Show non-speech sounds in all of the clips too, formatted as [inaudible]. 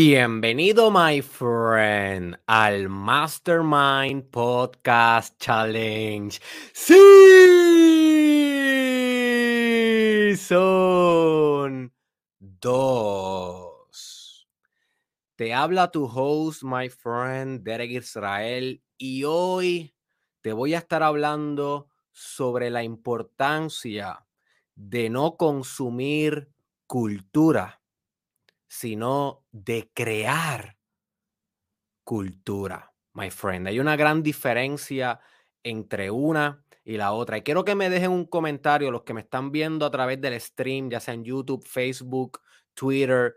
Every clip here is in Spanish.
Bienvenido, my friend, al Mastermind Podcast Challenge. Sí, son dos. Te habla tu host, my friend, Derek Israel, y hoy te voy a estar hablando sobre la importancia de no consumir cultura sino de crear cultura, my friend. Hay una gran diferencia entre una y la otra. Y quiero que me dejen un comentario los que me están viendo a través del stream, ya sea en YouTube, Facebook, Twitter,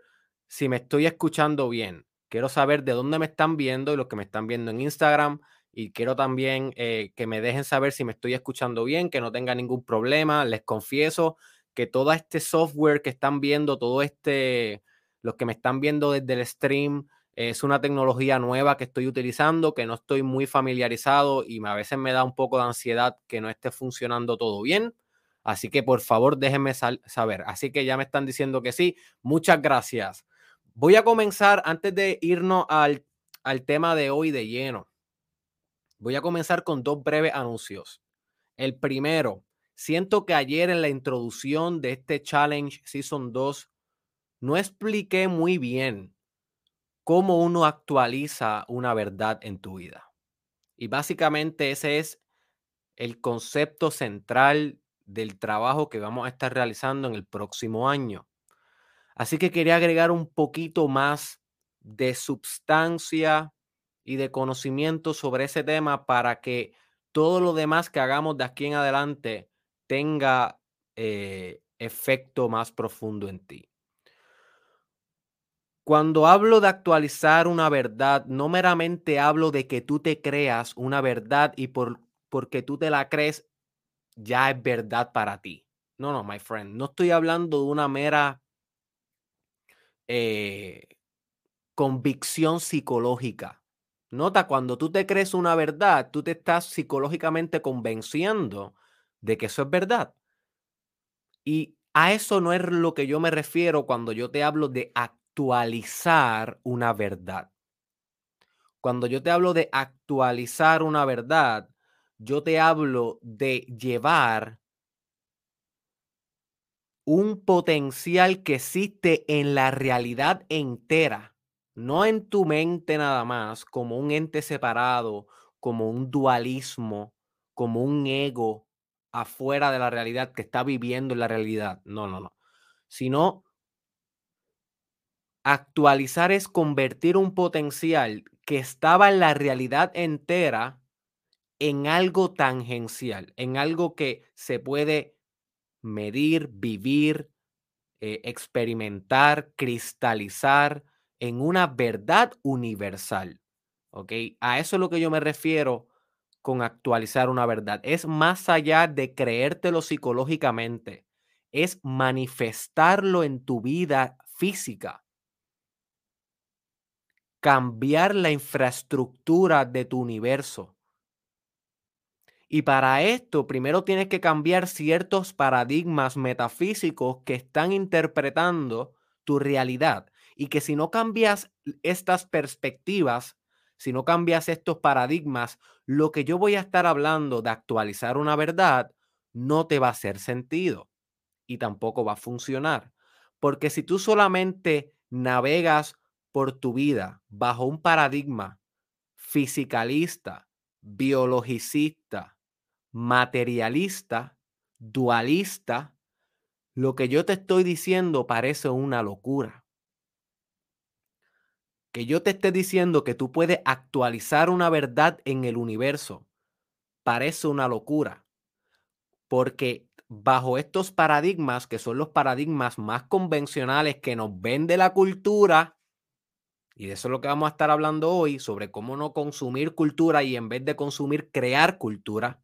si me estoy escuchando bien. Quiero saber de dónde me están viendo y los que me están viendo en Instagram. Y quiero también eh, que me dejen saber si me estoy escuchando bien, que no tenga ningún problema. Les confieso que todo este software que están viendo, todo este, los que me están viendo desde el stream, es una tecnología nueva que estoy utilizando, que no estoy muy familiarizado y a veces me da un poco de ansiedad que no esté funcionando todo bien. Así que por favor déjenme saber. Así que ya me están diciendo que sí. Muchas gracias. Voy a comenzar antes de irnos al, al tema de hoy de lleno. Voy a comenzar con dos breves anuncios. El primero, siento que ayer en la introducción de este challenge Season 2 no expliqué muy bien cómo uno actualiza una verdad en tu vida. Y básicamente ese es el concepto central del trabajo que vamos a estar realizando en el próximo año. Así que quería agregar un poquito más de sustancia y de conocimiento sobre ese tema para que todo lo demás que hagamos de aquí en adelante tenga eh, efecto más profundo en ti. Cuando hablo de actualizar una verdad, no meramente hablo de que tú te creas una verdad y por, porque tú te la crees, ya es verdad para ti. No, no, my friend, no estoy hablando de una mera eh, convicción psicológica. Nota, cuando tú te crees una verdad, tú te estás psicológicamente convenciendo de que eso es verdad. Y a eso no es lo que yo me refiero cuando yo te hablo de actualizar actualizar una verdad. Cuando yo te hablo de actualizar una verdad, yo te hablo de llevar un potencial que existe en la realidad entera, no en tu mente nada más, como un ente separado, como un dualismo, como un ego afuera de la realidad que está viviendo en la realidad. No, no, no. Sino Actualizar es convertir un potencial que estaba en la realidad entera en algo tangencial, en algo que se puede medir, vivir, eh, experimentar, cristalizar en una verdad universal. ¿Ok? A eso es lo que yo me refiero con actualizar una verdad. Es más allá de creértelo psicológicamente, es manifestarlo en tu vida física cambiar la infraestructura de tu universo. Y para esto, primero tienes que cambiar ciertos paradigmas metafísicos que están interpretando tu realidad. Y que si no cambias estas perspectivas, si no cambias estos paradigmas, lo que yo voy a estar hablando de actualizar una verdad no te va a hacer sentido y tampoco va a funcionar. Porque si tú solamente navegas por tu vida bajo un paradigma fisicalista, biologicista, materialista, dualista, lo que yo te estoy diciendo parece una locura. Que yo te esté diciendo que tú puedes actualizar una verdad en el universo parece una locura. Porque bajo estos paradigmas, que son los paradigmas más convencionales que nos vende la cultura, y de eso es lo que vamos a estar hablando hoy, sobre cómo no consumir cultura y en vez de consumir, crear cultura.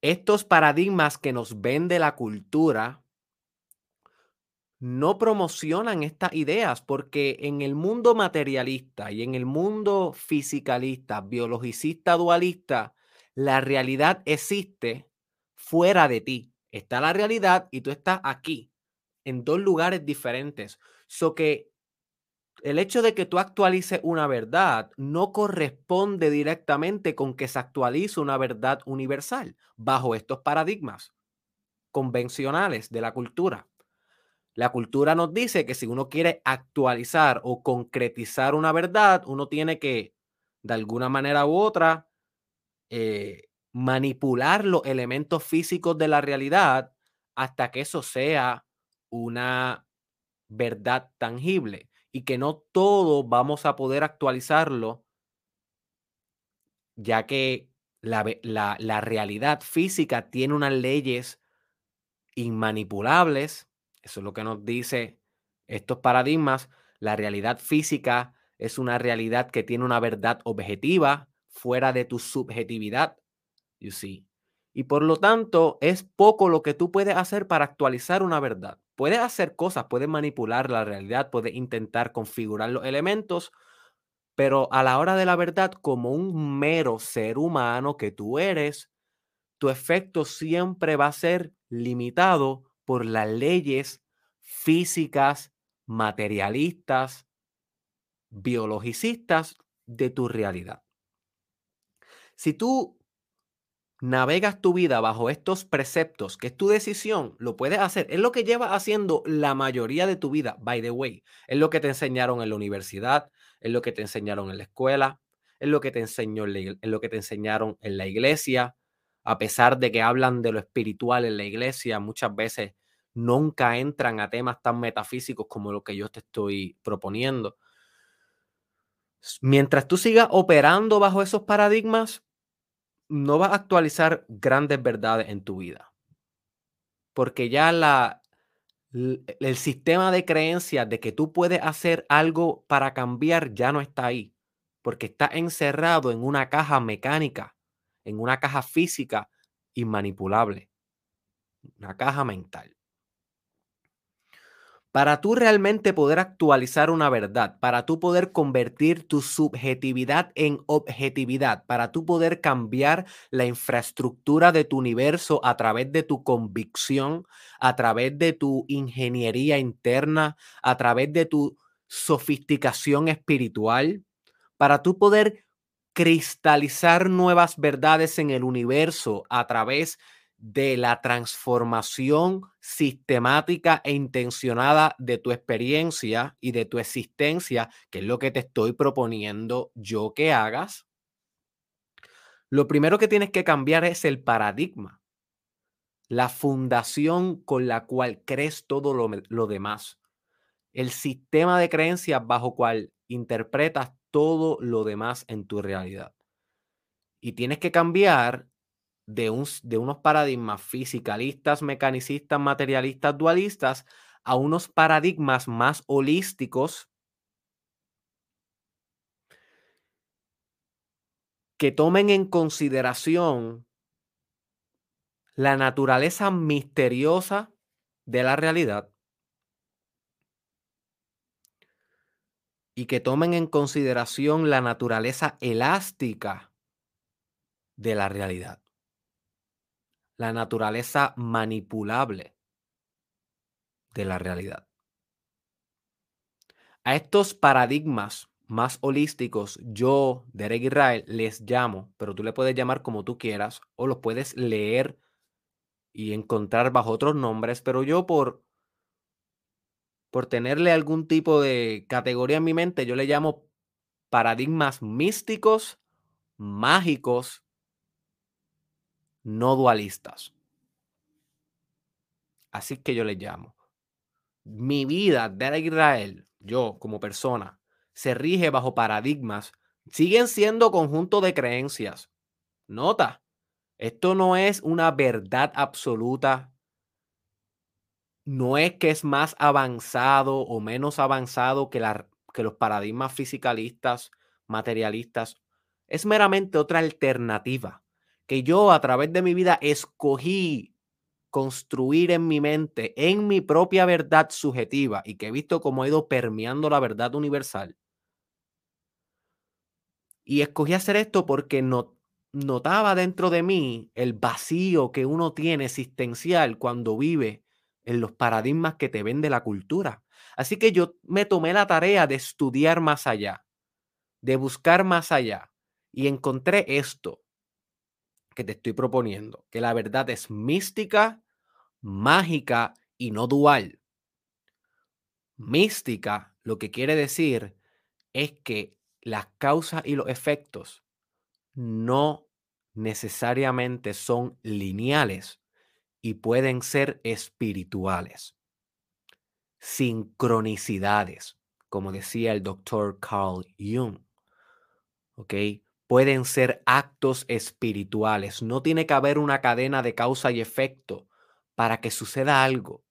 Estos paradigmas que nos vende la cultura no promocionan estas ideas porque en el mundo materialista y en el mundo fisicalista, biologicista, dualista, la realidad existe fuera de ti. Está la realidad y tú estás aquí, en dos lugares diferentes. So que el hecho de que tú actualices una verdad no corresponde directamente con que se actualice una verdad universal bajo estos paradigmas convencionales de la cultura. La cultura nos dice que si uno quiere actualizar o concretizar una verdad, uno tiene que, de alguna manera u otra, eh, manipular los elementos físicos de la realidad hasta que eso sea una verdad tangible y que no todo vamos a poder actualizarlo, ya que la, la, la realidad física tiene unas leyes inmanipulables, eso es lo que nos dice estos paradigmas, la realidad física es una realidad que tiene una verdad objetiva fuera de tu subjetividad, you see. Y por lo tanto, es poco lo que tú puedes hacer para actualizar una verdad. Puedes hacer cosas, puedes manipular la realidad, puedes intentar configurar los elementos, pero a la hora de la verdad, como un mero ser humano que tú eres, tu efecto siempre va a ser limitado por las leyes físicas, materialistas, biologicistas de tu realidad. Si tú navegas tu vida bajo estos preceptos, que es tu decisión, lo puedes hacer. Es lo que llevas haciendo la mayoría de tu vida, by the way. Es lo que te enseñaron en la universidad, es lo que te enseñaron en la escuela, es lo que te enseñó es lo que te enseñaron en la iglesia. A pesar de que hablan de lo espiritual en la iglesia, muchas veces nunca entran a temas tan metafísicos como lo que yo te estoy proponiendo. Mientras tú sigas operando bajo esos paradigmas, no vas a actualizar grandes verdades en tu vida. Porque ya la, el sistema de creencias de que tú puedes hacer algo para cambiar ya no está ahí. Porque está encerrado en una caja mecánica, en una caja física inmanipulable. Una caja mental. Para tú realmente poder actualizar una verdad, para tú poder convertir tu subjetividad en objetividad, para tú poder cambiar la infraestructura de tu universo a través de tu convicción, a través de tu ingeniería interna, a través de tu sofisticación espiritual, para tú poder cristalizar nuevas verdades en el universo a través de de la transformación sistemática e intencionada de tu experiencia y de tu existencia, que es lo que te estoy proponiendo yo que hagas, lo primero que tienes que cambiar es el paradigma, la fundación con la cual crees todo lo, lo demás, el sistema de creencias bajo cual interpretas todo lo demás en tu realidad. Y tienes que cambiar de, unos paradigmas fisicalistas, mecanicistas, materialistas, dualistas, a unos paradigmas más holísticos que tomen en consideración la naturaleza misteriosa de la realidad y que tomen en consideración la naturaleza elástica de la realidad la naturaleza manipulable de la realidad. A estos paradigmas más holísticos, yo, Derek Israel, les llamo, pero tú le puedes llamar como tú quieras o los puedes leer y encontrar bajo otros nombres, pero yo por por tenerle algún tipo de categoría en mi mente, yo le llamo paradigmas místicos, mágicos no dualistas. Así que yo les llamo. Mi vida de Israel, yo como persona, se rige bajo paradigmas, siguen siendo conjunto de creencias. Nota, esto no es una verdad absoluta. No es que es más avanzado o menos avanzado que, la, que los paradigmas fisicalistas, materialistas. Es meramente otra alternativa que yo a través de mi vida escogí construir en mi mente, en mi propia verdad subjetiva y que he visto cómo ha ido permeando la verdad universal. Y escogí hacer esto porque no, notaba dentro de mí el vacío que uno tiene existencial cuando vive en los paradigmas que te vende la cultura. Así que yo me tomé la tarea de estudiar más allá, de buscar más allá y encontré esto que te estoy proponiendo, que la verdad es mística, mágica y no dual. Mística lo que quiere decir es que las causas y los efectos no necesariamente son lineales y pueden ser espirituales. Sincronicidades, como decía el doctor Carl Jung. ¿Ok? Pueden ser actos espirituales. No tiene que haber una cadena de causa y efecto para que suceda algo.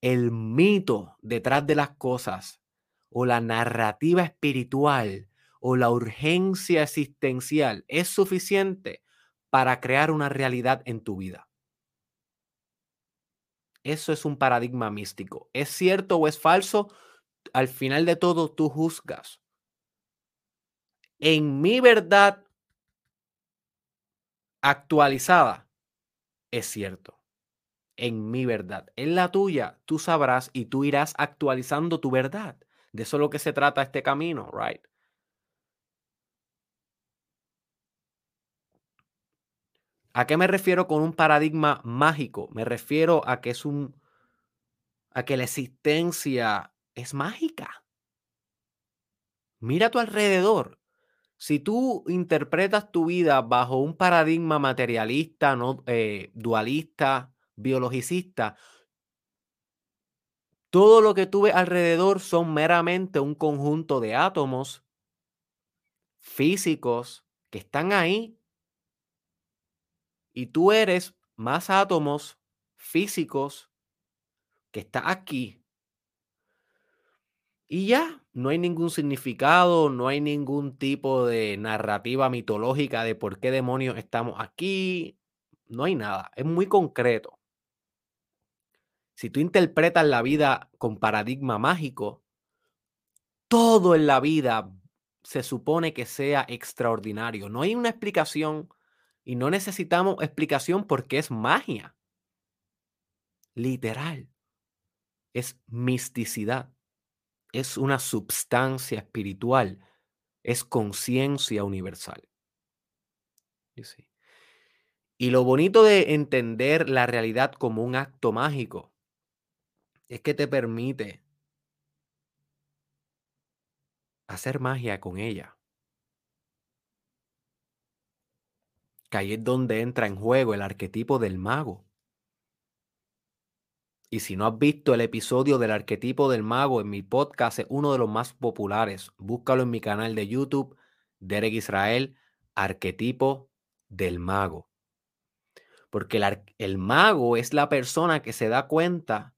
El mito detrás de las cosas o la narrativa espiritual o la urgencia existencial es suficiente para crear una realidad en tu vida. Eso es un paradigma místico. ¿Es cierto o es falso? Al final de todo, tú juzgas. En mi verdad actualizada, es cierto. En mi verdad. En la tuya, tú sabrás y tú irás actualizando tu verdad. De eso es lo que se trata este camino, right? ¿A qué me refiero con un paradigma mágico? Me refiero a que es un a que la existencia es mágica. Mira a tu alrededor. Si tú interpretas tu vida bajo un paradigma materialista, no eh, dualista, biologicista, todo lo que tú ves alrededor son meramente un conjunto de átomos físicos que están ahí y tú eres más átomos físicos que está aquí. Y ya, no hay ningún significado, no hay ningún tipo de narrativa mitológica de por qué demonios estamos aquí. No hay nada, es muy concreto. Si tú interpretas la vida con paradigma mágico, todo en la vida se supone que sea extraordinario. No hay una explicación y no necesitamos explicación porque es magia. Literal. Es misticidad. Es una substancia espiritual. Es conciencia universal. Y lo bonito de entender la realidad como un acto mágico es que te permite hacer magia con ella. que ahí es donde entra en juego el arquetipo del mago. Y si no has visto el episodio del arquetipo del mago en mi podcast, es uno de los más populares. Búscalo en mi canal de YouTube, Derek Israel, arquetipo del mago. Porque el, el mago es la persona que se da cuenta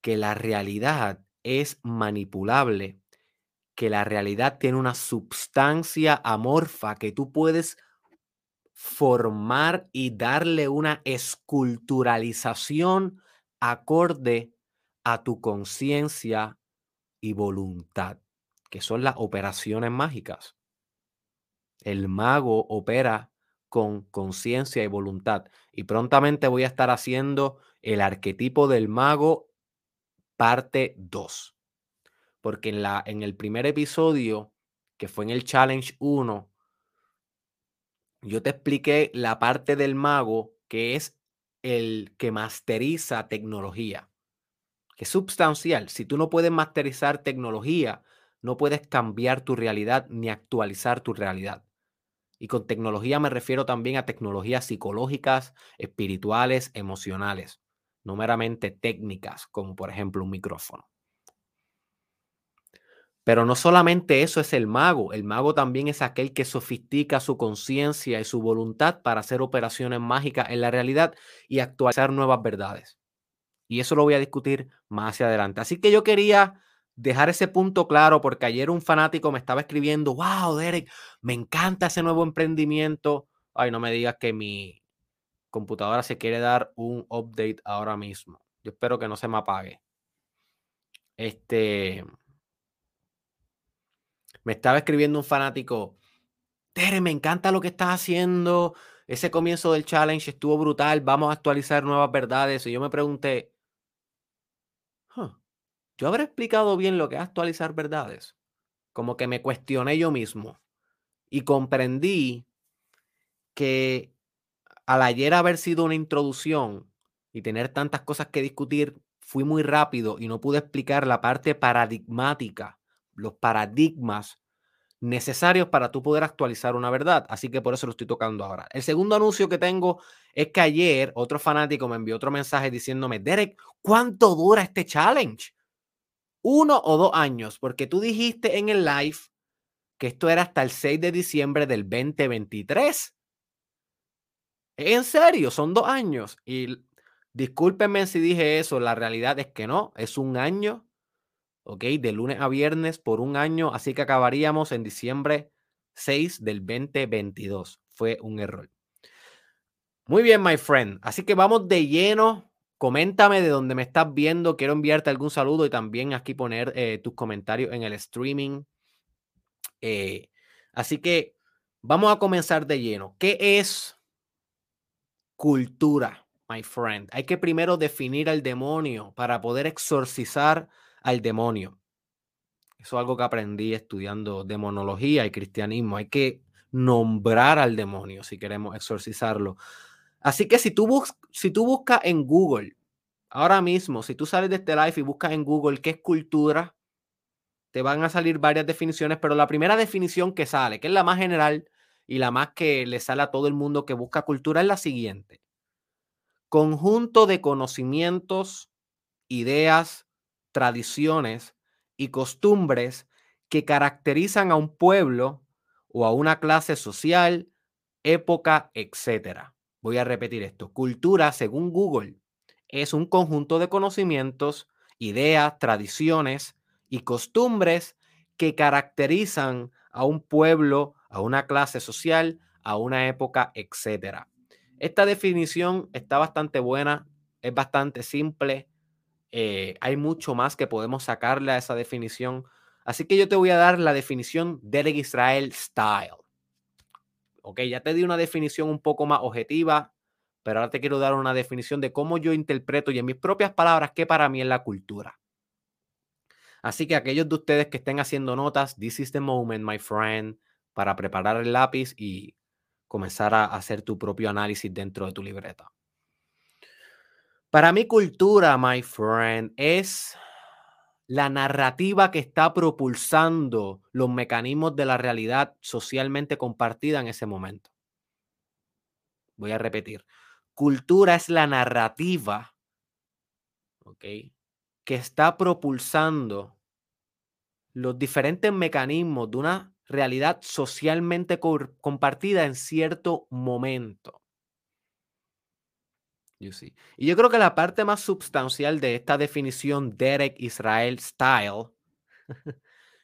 que la realidad es manipulable, que la realidad tiene una substancia amorfa que tú puedes formar y darle una esculturalización acorde a tu conciencia y voluntad, que son las operaciones mágicas. El mago opera con conciencia y voluntad. Y prontamente voy a estar haciendo el arquetipo del mago parte 2. Porque en, la, en el primer episodio, que fue en el Challenge 1, yo te expliqué la parte del mago que es el que masteriza tecnología, que es sustancial. Si tú no puedes masterizar tecnología, no puedes cambiar tu realidad ni actualizar tu realidad. Y con tecnología me refiero también a tecnologías psicológicas, espirituales, emocionales, no meramente técnicas, como por ejemplo un micrófono. Pero no solamente eso es el mago, el mago también es aquel que sofistica su conciencia y su voluntad para hacer operaciones mágicas en la realidad y actualizar nuevas verdades. Y eso lo voy a discutir más adelante. Así que yo quería dejar ese punto claro porque ayer un fanático me estaba escribiendo, wow, Derek, me encanta ese nuevo emprendimiento. Ay, no me digas que mi computadora se quiere dar un update ahora mismo. Yo espero que no se me apague. Este, me estaba escribiendo un fanático, Tere, me encanta lo que estás haciendo. Ese comienzo del challenge estuvo brutal. Vamos a actualizar nuevas verdades. Y yo me pregunté, yo habré explicado bien lo que es actualizar verdades. Como que me cuestioné yo mismo y comprendí que al ayer haber sido una introducción y tener tantas cosas que discutir, fui muy rápido y no pude explicar la parte paradigmática, los paradigmas necesarios para tú poder actualizar una verdad. Así que por eso lo estoy tocando ahora. El segundo anuncio que tengo es que ayer otro fanático me envió otro mensaje diciéndome, Derek, ¿cuánto dura este challenge? Uno o dos años, porque tú dijiste en el live que esto era hasta el 6 de diciembre del 2023. En serio, son dos años. Y discúlpenme si dije eso, la realidad es que no, es un año, ¿ok? De lunes a viernes por un año, así que acabaríamos en diciembre 6 del 2022. Fue un error. Muy bien, my friend. Así que vamos de lleno. Coméntame de dónde me estás viendo. Quiero enviarte algún saludo y también aquí poner eh, tus comentarios en el streaming. Eh, así que vamos a comenzar de lleno. ¿Qué es cultura, my friend. Hay que primero definir al demonio para poder exorcizar al demonio. Eso es algo que aprendí estudiando demonología y cristianismo. Hay que nombrar al demonio si queremos exorcizarlo. Así que si tú, si tú buscas en Google, ahora mismo, si tú sales de este live y buscas en Google qué es cultura, te van a salir varias definiciones, pero la primera definición que sale, que es la más general, y la más que le sale a todo el mundo que busca cultura es la siguiente. Conjunto de conocimientos, ideas, tradiciones y costumbres que caracterizan a un pueblo o a una clase social, época, etc. Voy a repetir esto. Cultura, según Google, es un conjunto de conocimientos, ideas, tradiciones y costumbres que caracterizan a un pueblo a una clase social, a una época, etc. Esta definición está bastante buena, es bastante simple. Eh, hay mucho más que podemos sacarle a esa definición. Así que yo te voy a dar la definición Derek Israel Style. Ok, ya te di una definición un poco más objetiva, pero ahora te quiero dar una definición de cómo yo interpreto y en mis propias palabras qué para mí es la cultura. Así que aquellos de ustedes que estén haciendo notas, this is the moment, my friend para preparar el lápiz y comenzar a hacer tu propio análisis dentro de tu libreta. Para mi cultura, my friend, es la narrativa que está propulsando los mecanismos de la realidad socialmente compartida en ese momento. Voy a repetir. Cultura es la narrativa que está propulsando los diferentes mecanismos de una realidad socialmente compartida en cierto momento. Y yo creo que la parte más sustancial de esta definición Derek Israel Style [laughs]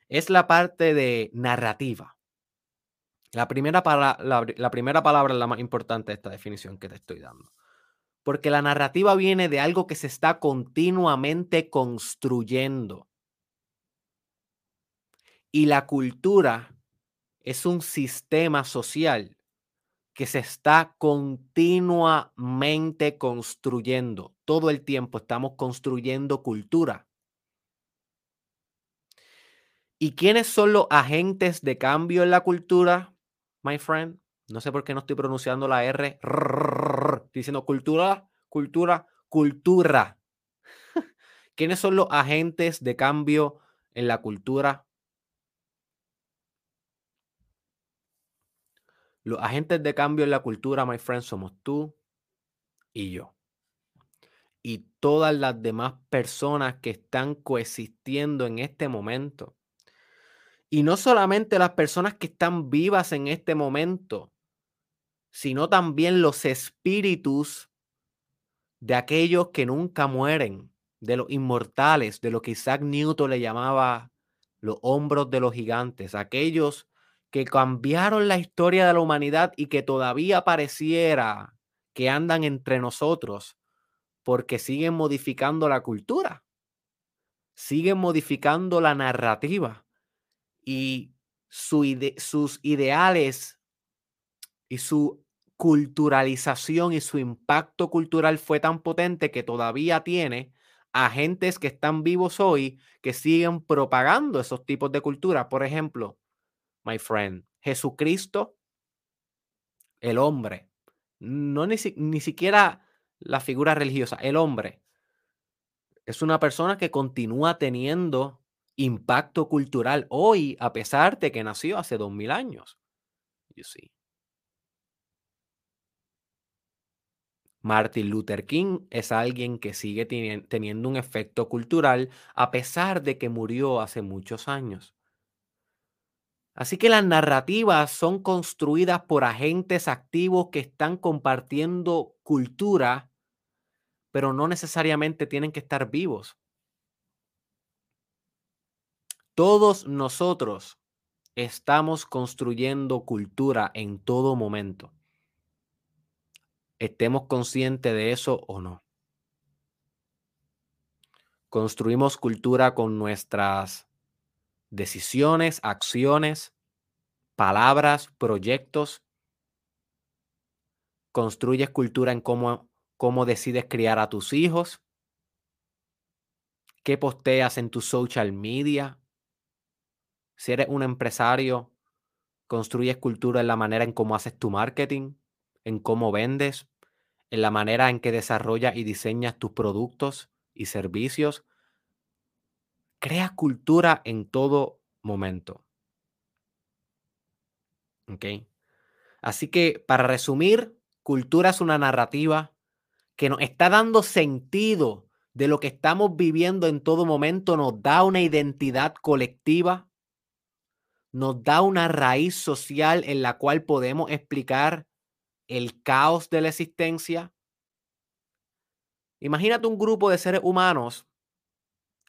es la parte de narrativa. La primera, la primera palabra es la más importante de esta definición que te estoy dando. Porque la narrativa viene de algo que se está continuamente construyendo. Y la cultura es un sistema social que se está continuamente construyendo. Todo el tiempo estamos construyendo cultura. ¿Y quiénes son los agentes de cambio en la cultura, my friend? No sé por qué no estoy pronunciando la R. Diciendo cultura, cultura, cultura. ¿Quiénes son los agentes de cambio en la cultura? Los agentes de cambio en la cultura, my friend, somos tú y yo. Y todas las demás personas que están coexistiendo en este momento. Y no solamente las personas que están vivas en este momento, sino también los espíritus de aquellos que nunca mueren, de los inmortales, de lo que Isaac Newton le llamaba los hombros de los gigantes, aquellos que cambiaron la historia de la humanidad y que todavía pareciera que andan entre nosotros porque siguen modificando la cultura, siguen modificando la narrativa y sus ideales y su culturalización y su impacto cultural fue tan potente que todavía tiene agentes que están vivos hoy que siguen propagando esos tipos de cultura. Por ejemplo, my friend, Jesucristo, el hombre, no ni, ni siquiera la figura religiosa, el hombre, es una persona que continúa teniendo impacto cultural hoy, a pesar de que nació hace dos mil años. You see. Martin Luther King es alguien que sigue teniendo un efecto cultural a pesar de que murió hace muchos años. Así que las narrativas son construidas por agentes activos que están compartiendo cultura, pero no necesariamente tienen que estar vivos. Todos nosotros estamos construyendo cultura en todo momento estemos conscientes de eso o no. Construimos cultura con nuestras decisiones, acciones, palabras, proyectos. Construyes cultura en cómo, cómo decides criar a tus hijos. ¿Qué posteas en tu social media? Si eres un empresario, construyes cultura en la manera en cómo haces tu marketing, en cómo vendes, en la manera en que desarrollas y diseñas tus productos y servicios. Creas cultura en todo momento. ¿Ok? Así que, para resumir, cultura es una narrativa que nos está dando sentido de lo que estamos viviendo en todo momento, nos da una identidad colectiva, nos da una raíz social en la cual podemos explicar el caos de la existencia. Imagínate un grupo de seres humanos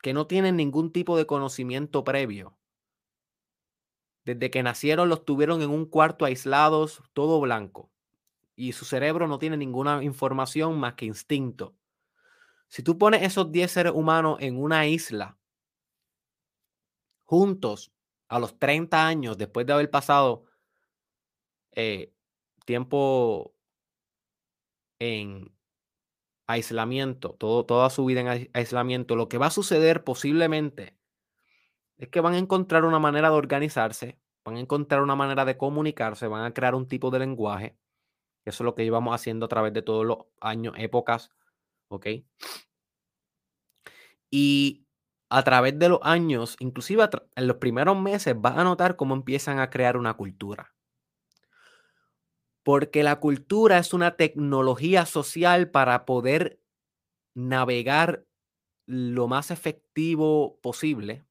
que no tienen ningún tipo de conocimiento previo. Desde que nacieron los tuvieron en un cuarto aislados, todo blanco. Y su cerebro no tiene ninguna información más que instinto. Si tú pones esos 10 seres humanos en una isla, juntos, a los 30 años, después de haber pasado eh, tiempo en aislamiento, toda su vida en aislamiento, lo que va a suceder posiblemente es que van a encontrar una manera de organizarse, van a encontrar una manera de comunicarse, van a crear un tipo de lenguaje. Eso es lo que llevamos haciendo a través de todos los años, épocas, ¿ok? Y a través de los años, inclusive en los primeros meses, vas a notar cómo empiezan a crear una cultura. Porque la cultura es una tecnología social para poder navegar lo más efectivo posible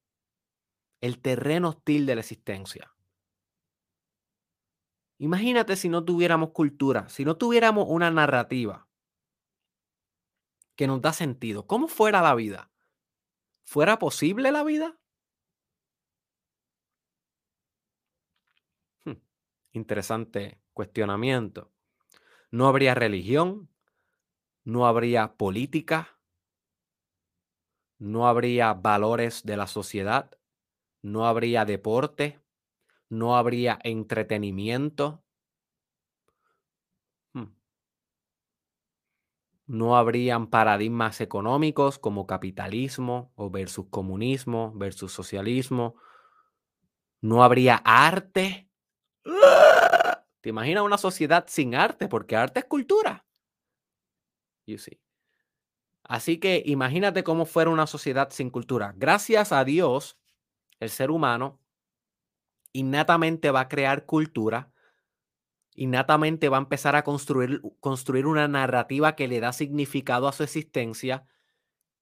el terreno hostil de la existencia. Imagínate si no tuviéramos cultura, si no tuviéramos una narrativa que nos da sentido. ¿Cómo fuera la vida? ¿Fuera posible la vida? Hmm, interesante cuestionamiento. No habría religión, no habría política, no habría valores de la sociedad, no habría deporte, no habría entretenimiento, hmm. no habrían paradigmas económicos como capitalismo o versus comunismo versus socialismo, no habría arte. ¿Te imaginas una sociedad sin arte? Porque arte es cultura. You see. Así que imagínate cómo fuera una sociedad sin cultura. Gracias a Dios, el ser humano innatamente va a crear cultura, innatamente va a empezar a construir, construir una narrativa que le da significado a su existencia,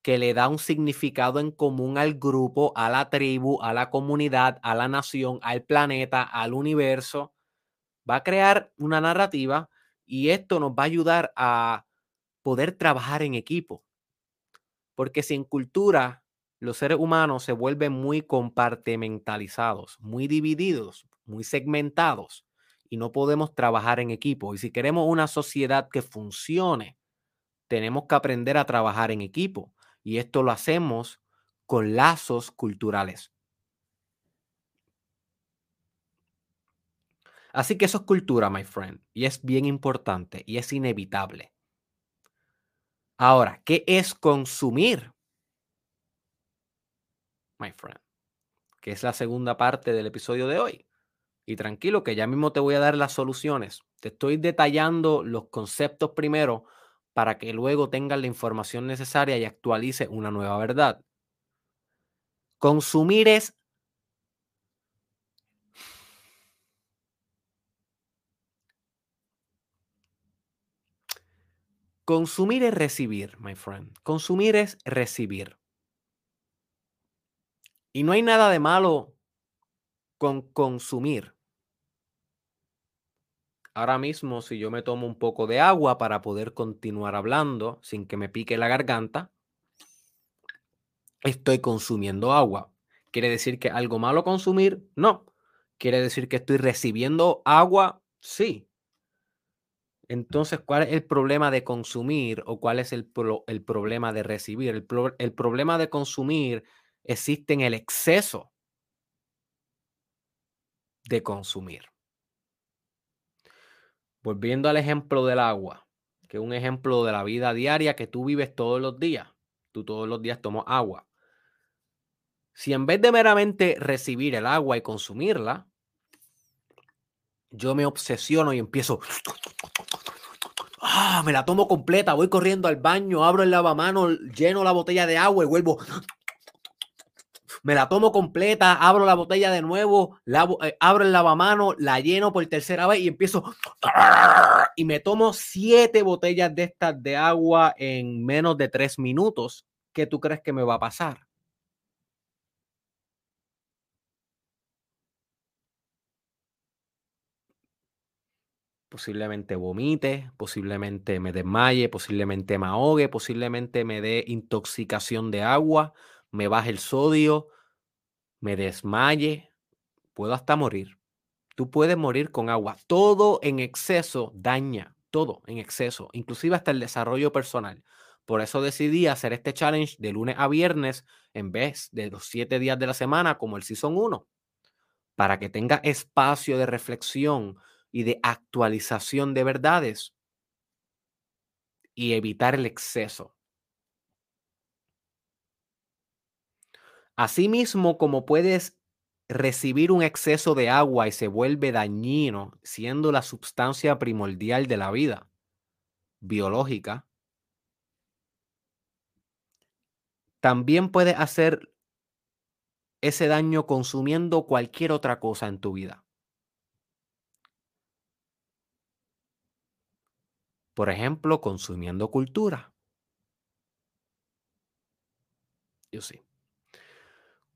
que le da un significado en común al grupo, a la tribu, a la comunidad, a la nación, al planeta, al universo va a crear una narrativa y esto nos va a ayudar a poder trabajar en equipo. Porque sin cultura, los seres humanos se vuelven muy compartimentalizados, muy divididos, muy segmentados y no podemos trabajar en equipo. Y si queremos una sociedad que funcione, tenemos que aprender a trabajar en equipo. Y esto lo hacemos con lazos culturales. Así que eso es cultura, my friend, y es bien importante y es inevitable. Ahora, ¿qué es consumir? my friend, que es la segunda parte del episodio de hoy. Y tranquilo, que ya mismo te voy a dar las soluciones. Te estoy detallando los conceptos primero para que luego tengas la información necesaria y actualice una nueva verdad. Consumir es Consumir es recibir, my friend. Consumir es recibir. Y no hay nada de malo con consumir. Ahora mismo, si yo me tomo un poco de agua para poder continuar hablando sin que me pique la garganta, estoy consumiendo agua. ¿Quiere decir que algo malo consumir? No. ¿Quiere decir que estoy recibiendo agua? Sí. Entonces, ¿cuál es el problema de consumir o cuál es el, el problema de recibir? El, el, problema de consumir existe en el exceso de consumir. Volviendo al ejemplo del agua, que es un ejemplo de la vida diaria que tú vives todos los días. Tú todos los días tomas agua. Si en vez de meramente recibir el agua y consumirla, yo me obsesiono y empiezo Ah, me la tomo completa, voy corriendo al baño, abro el lavamanos, lleno la botella de agua y vuelvo. Me la tomo completa, abro la botella de nuevo, eh, abro el lavamanos, la lleno por tercera vez y empiezo. Y me tomo siete botellas de estas de agua en menos de tres minutos. ¿Qué tú crees que me va a pasar? Posiblemente vomite, posiblemente me desmaye, posiblemente me ahogue, posiblemente me dé intoxicación de agua, me baje el sodio, me desmaye, puedo hasta morir. Tú puedes morir con agua. Todo en exceso daña, todo en exceso, inclusive hasta el desarrollo personal. Por eso decidí hacer este challenge de lunes a viernes en vez de los siete días de la semana como el Season 1, para que tenga espacio de reflexión, y de actualización de verdades y evitar el exceso. Asimismo, como puedes recibir un exceso de agua y se vuelve dañino, siendo la sustancia primordial de la vida biológica, también puedes hacer ese daño consumiendo cualquier otra cosa en tu vida. Por ejemplo, consumiendo cultura. Yo sí.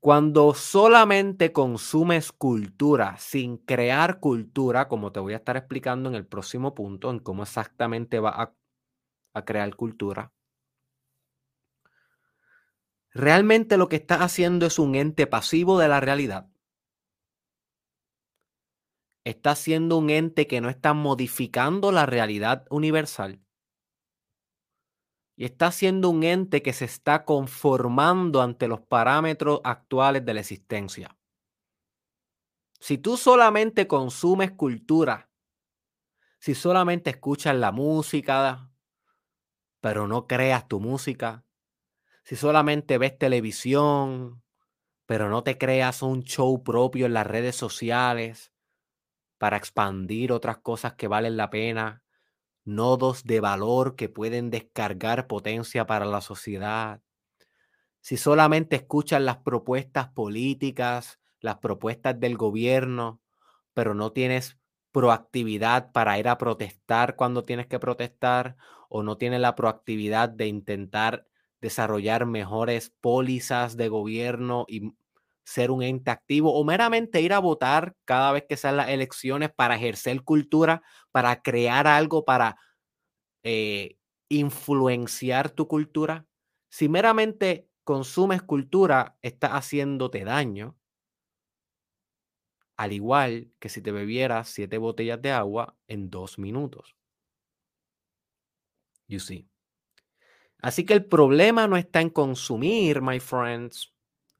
Cuando solamente consumes cultura sin crear cultura, como te voy a estar explicando en el próximo punto, en cómo exactamente va a, a crear cultura, realmente lo que estás haciendo es un ente pasivo de la realidad está siendo un ente que no está modificando la realidad universal. Y está siendo un ente que se está conformando ante los parámetros actuales de la existencia. Si tú solamente consumes cultura, si solamente escuchas la música, pero no creas tu música, si solamente ves televisión, pero no te creas un show propio en las redes sociales, para expandir otras cosas que valen la pena, nodos de valor que pueden descargar potencia para la sociedad. Si solamente escuchas las propuestas políticas, las propuestas del gobierno, pero no tienes proactividad para ir a protestar cuando tienes que protestar o no tienes la proactividad de intentar desarrollar mejores pólizas de gobierno y ser un ente activo o meramente ir a votar cada vez que sean las elecciones para ejercer cultura, para crear algo, para eh, influenciar tu cultura. Si meramente consumes cultura, está haciéndote daño. Al igual que si te bebieras siete botellas de agua en dos minutos. You see. Así que el problema no está en consumir, my friends.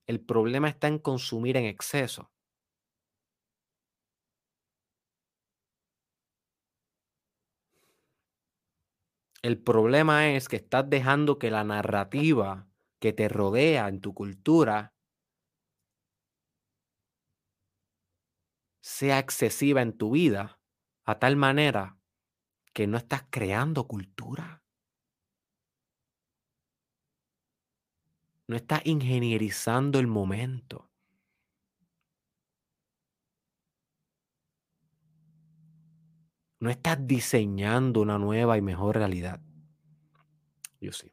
El problema está en consumir en exceso. El problema es que estás dejando que la narrativa que te rodea en tu cultura sea excesiva en tu vida a tal manera que no estás creando cultura. No estás ingenierizando el momento. No estás diseñando una nueva y mejor realidad. Yo sí.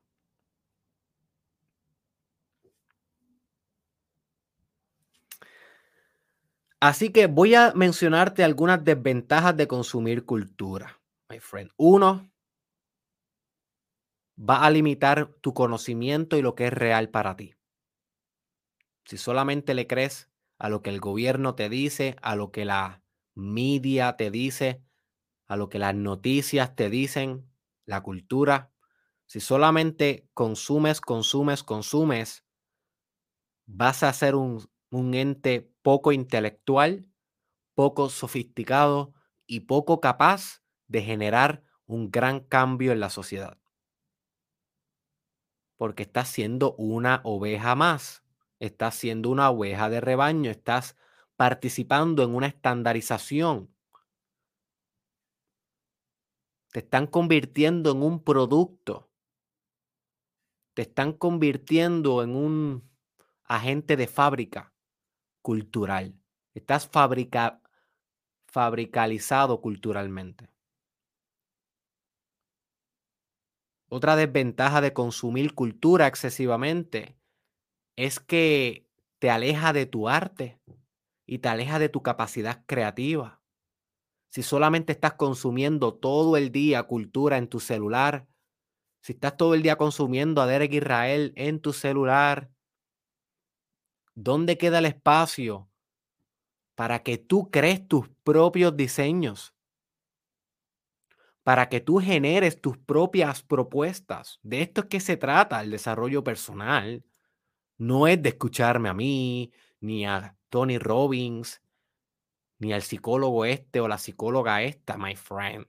Así que voy a mencionarte algunas desventajas de consumir cultura, my friend. Uno, va a limitar tu conocimiento y lo que es real para ti. Si solamente le crees a lo que el gobierno te dice, a lo que la media te dice, a lo que las noticias te dicen, la cultura, si solamente consumes, consumes, consumes, vas a ser un, un ente poco intelectual, poco sofisticado y poco capaz de generar un gran cambio en la sociedad. Porque estás siendo una oveja más, estás siendo una oveja de rebaño, estás participando en una estandarización. Te están convirtiendo en un producto. Te están convirtiendo en un agente de fábrica cultural. Estás fabrica, fabricalizado culturalmente. Otra desventaja de consumir cultura excesivamente es que te aleja de tu arte y te aleja de tu capacidad creativa. Si solamente estás consumiendo todo el día cultura en tu celular, si estás todo el día consumiendo a Derek Israel en tu celular, ¿Dónde queda el espacio para que tú crees tus propios diseños? Para que tú generes tus propias propuestas. De esto es que se trata el desarrollo personal. No es de escucharme a mí, ni a Tony Robbins, ni al psicólogo este o la psicóloga esta, my friend.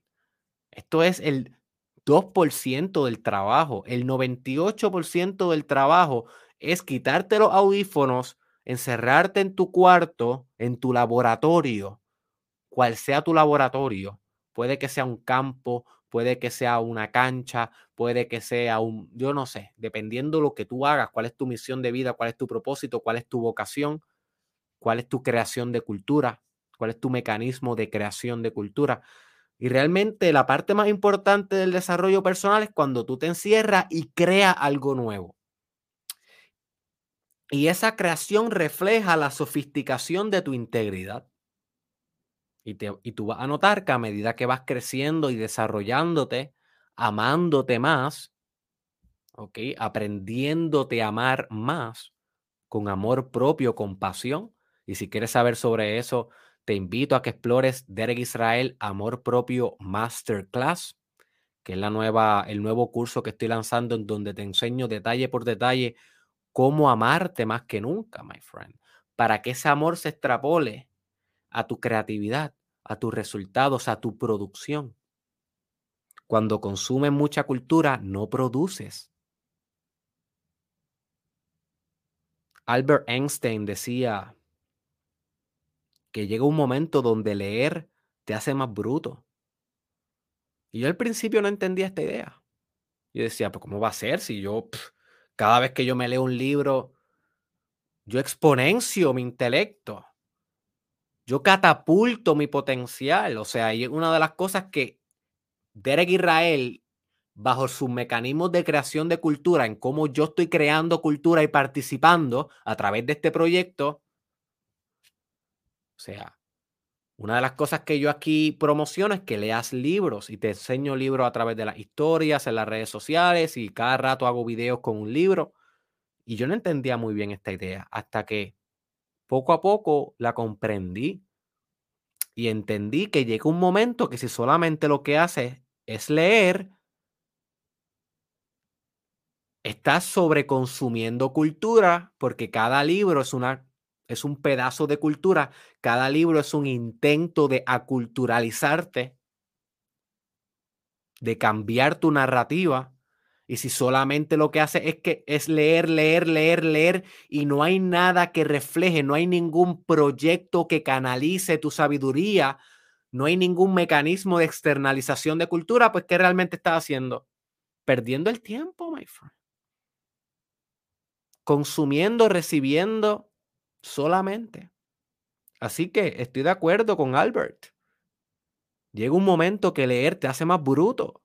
Esto es el 2% del trabajo. El 98% del trabajo es quitarte los audífonos, encerrarte en tu cuarto, en tu laboratorio, cual sea tu laboratorio. Puede que sea un campo, puede que sea una cancha, puede que sea un, yo no sé, dependiendo de lo que tú hagas, cuál es tu misión de vida, cuál es tu propósito, cuál es tu vocación, cuál es tu creación de cultura, cuál es tu mecanismo de creación de cultura. Y realmente la parte más importante del desarrollo personal es cuando tú te encierras y creas algo nuevo. Y esa creación refleja la sofisticación de tu integridad. Y, tú vas a notar que a medida que vas creciendo y desarrollándote, amándote más, ¿ok? Aprendiéndote a amar más, con amor propio, con pasión. Y si quieres saber sobre eso, te invito a que explores Derek Israel Amor Propio Masterclass, que es la nueva, el nuevo curso que estoy lanzando en donde te enseño detalle por detalle cómo amarte más que nunca, my friend, para que ese amor se extrapole a tu creatividad, a tus resultados, a tu producción. Cuando consumes mucha cultura, no produces. Albert Einstein decía que llega un momento donde leer te hace más bruto. Y yo al principio no entendía esta idea. Yo decía, pues ¿cómo va a ser si yo cada vez que yo me leo un libro, yo exponencio mi intelecto. Yo catapulto mi potencial. O sea, y una de las cosas que Derek Israel, bajo sus mecanismos de creación de cultura, en cómo yo estoy creando cultura y participando a través de este proyecto, o sea, una de las cosas que yo aquí promociono es que leas libros y te enseño libros a través de las historias, en las redes sociales y cada rato hago videos con un libro. Y yo no entendía muy bien esta idea hasta que poco a poco la comprendí y entendí que llega un momento que si solamente lo que haces es leer, estás sobreconsumiendo cultura porque cada libro es una es un pedazo de cultura, cada libro es un intento de aculturalizarte, de cambiar tu narrativa. Y si solamente lo que hace es que es leer, leer, leer, leer y no hay nada que refleje, no hay ningún proyecto que canalice tu sabiduría, no hay ningún mecanismo de externalización de cultura, pues ¿qué realmente estás haciendo? Perdiendo el tiempo, my friend. Consumiendo, recibiendo solamente. Así que estoy de acuerdo con Albert. Llega un momento que leer te hace más bruto.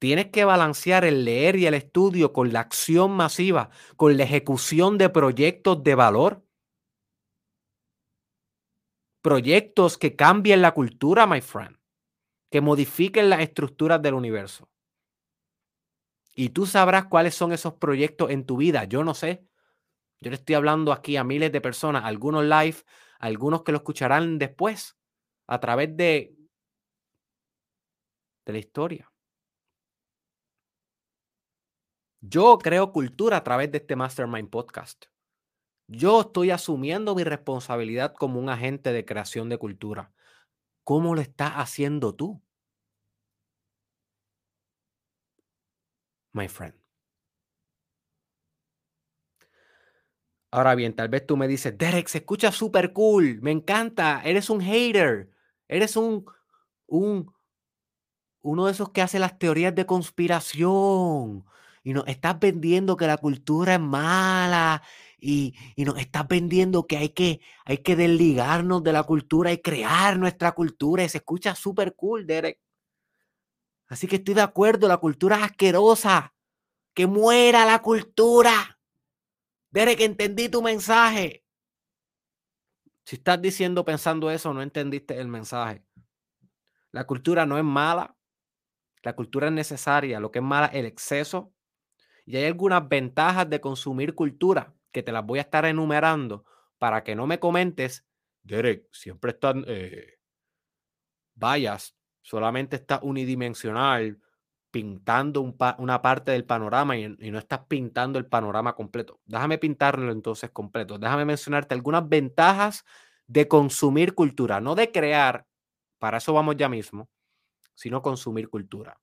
Tienes que balancear el leer y el estudio con la acción masiva, con la ejecución de proyectos de valor. Proyectos que cambien la cultura, my friend, que modifiquen las estructuras del universo. Y tú sabrás cuáles son esos proyectos en tu vida. Yo no sé. Yo le estoy hablando aquí a miles de personas, algunos live, algunos que lo escucharán después, a través de, de la historia. Yo creo cultura a través de este Mastermind Podcast. Yo estoy asumiendo mi responsabilidad como un agente de creación de cultura. ¿Cómo lo estás haciendo tú? My friend. Ahora bien, tal vez tú me dices, Derek, se escucha súper cool, me encanta, eres un hater, eres un, un, uno de esos que hace las teorías de conspiración, y nos estás vendiendo que la cultura es mala y, y, nos estás vendiendo que hay, que hay que desligarnos de la cultura y crear nuestra cultura. Y se escucha súper cool, Derek. Así que estoy de acuerdo, la cultura es asquerosa. Que muera la cultura. Derek, entendí tu mensaje. Si estás diciendo pensando eso, no entendiste el mensaje. La cultura no es mala. La cultura es necesaria. Lo que es mala es el exceso y hay algunas ventajas de consumir cultura que te las voy a estar enumerando para que no me comentes, Derek, siempre están eh, vayas, solamente está unidimensional, pintando una parte del panorama y, y, no estás pintando el panorama completo. Déjame pintarlo entonces completo. Déjame mencionarte algunas ventajas de consumir cultura, no de crear, para eso vamos ya mismo, sino consumir cultura.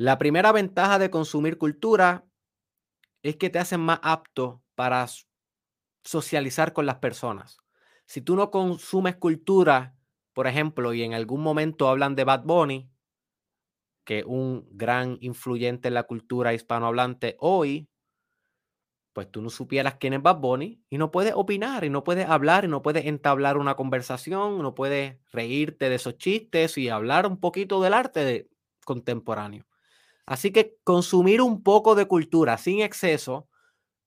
La primera ventaja de consumir cultura es que te hacen más apto para socializar con las personas. Si tú no consumes cultura, por ejemplo, y en algún momento hablan de Bad Bunny, que un gran influyente en la cultura hispanohablante hoy, pues tú no supieras quién es Bad Bunny y no puedes opinar y no puedes hablar y no puedes entablar una conversación, no puedes reírte de esos chistes y hablar un poquito del arte contemporáneo. Así que consumir un poco de cultura sin exceso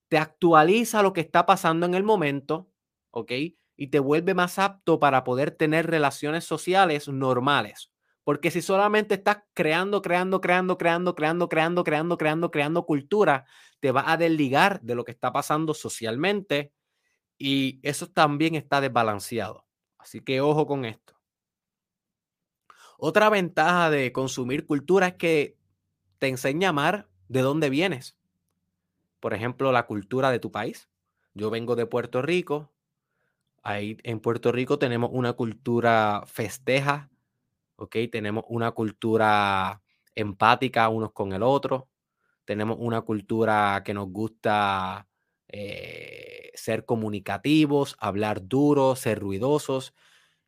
te actualiza lo que está pasando en el momento, ¿ok? Y te vuelve más apto para poder tener relaciones sociales normales. Porque si solamente estás creando, creando, creando, creando, creando, creando, creando, creando, creando cultura, te va a desligar de lo que está pasando socialmente y eso también está desbalanceado. Así que ojo con esto. Otra ventaja de consumir cultura es que te enseña a amar de dónde vienes. Por ejemplo, la cultura de tu país. Yo vengo de Puerto Rico. Ahí en Puerto Rico tenemos una cultura festeja, ¿ok? Tenemos una cultura empática unos con el otro. Tenemos una cultura que nos gusta eh, ser comunicativos, hablar duro, ser ruidosos.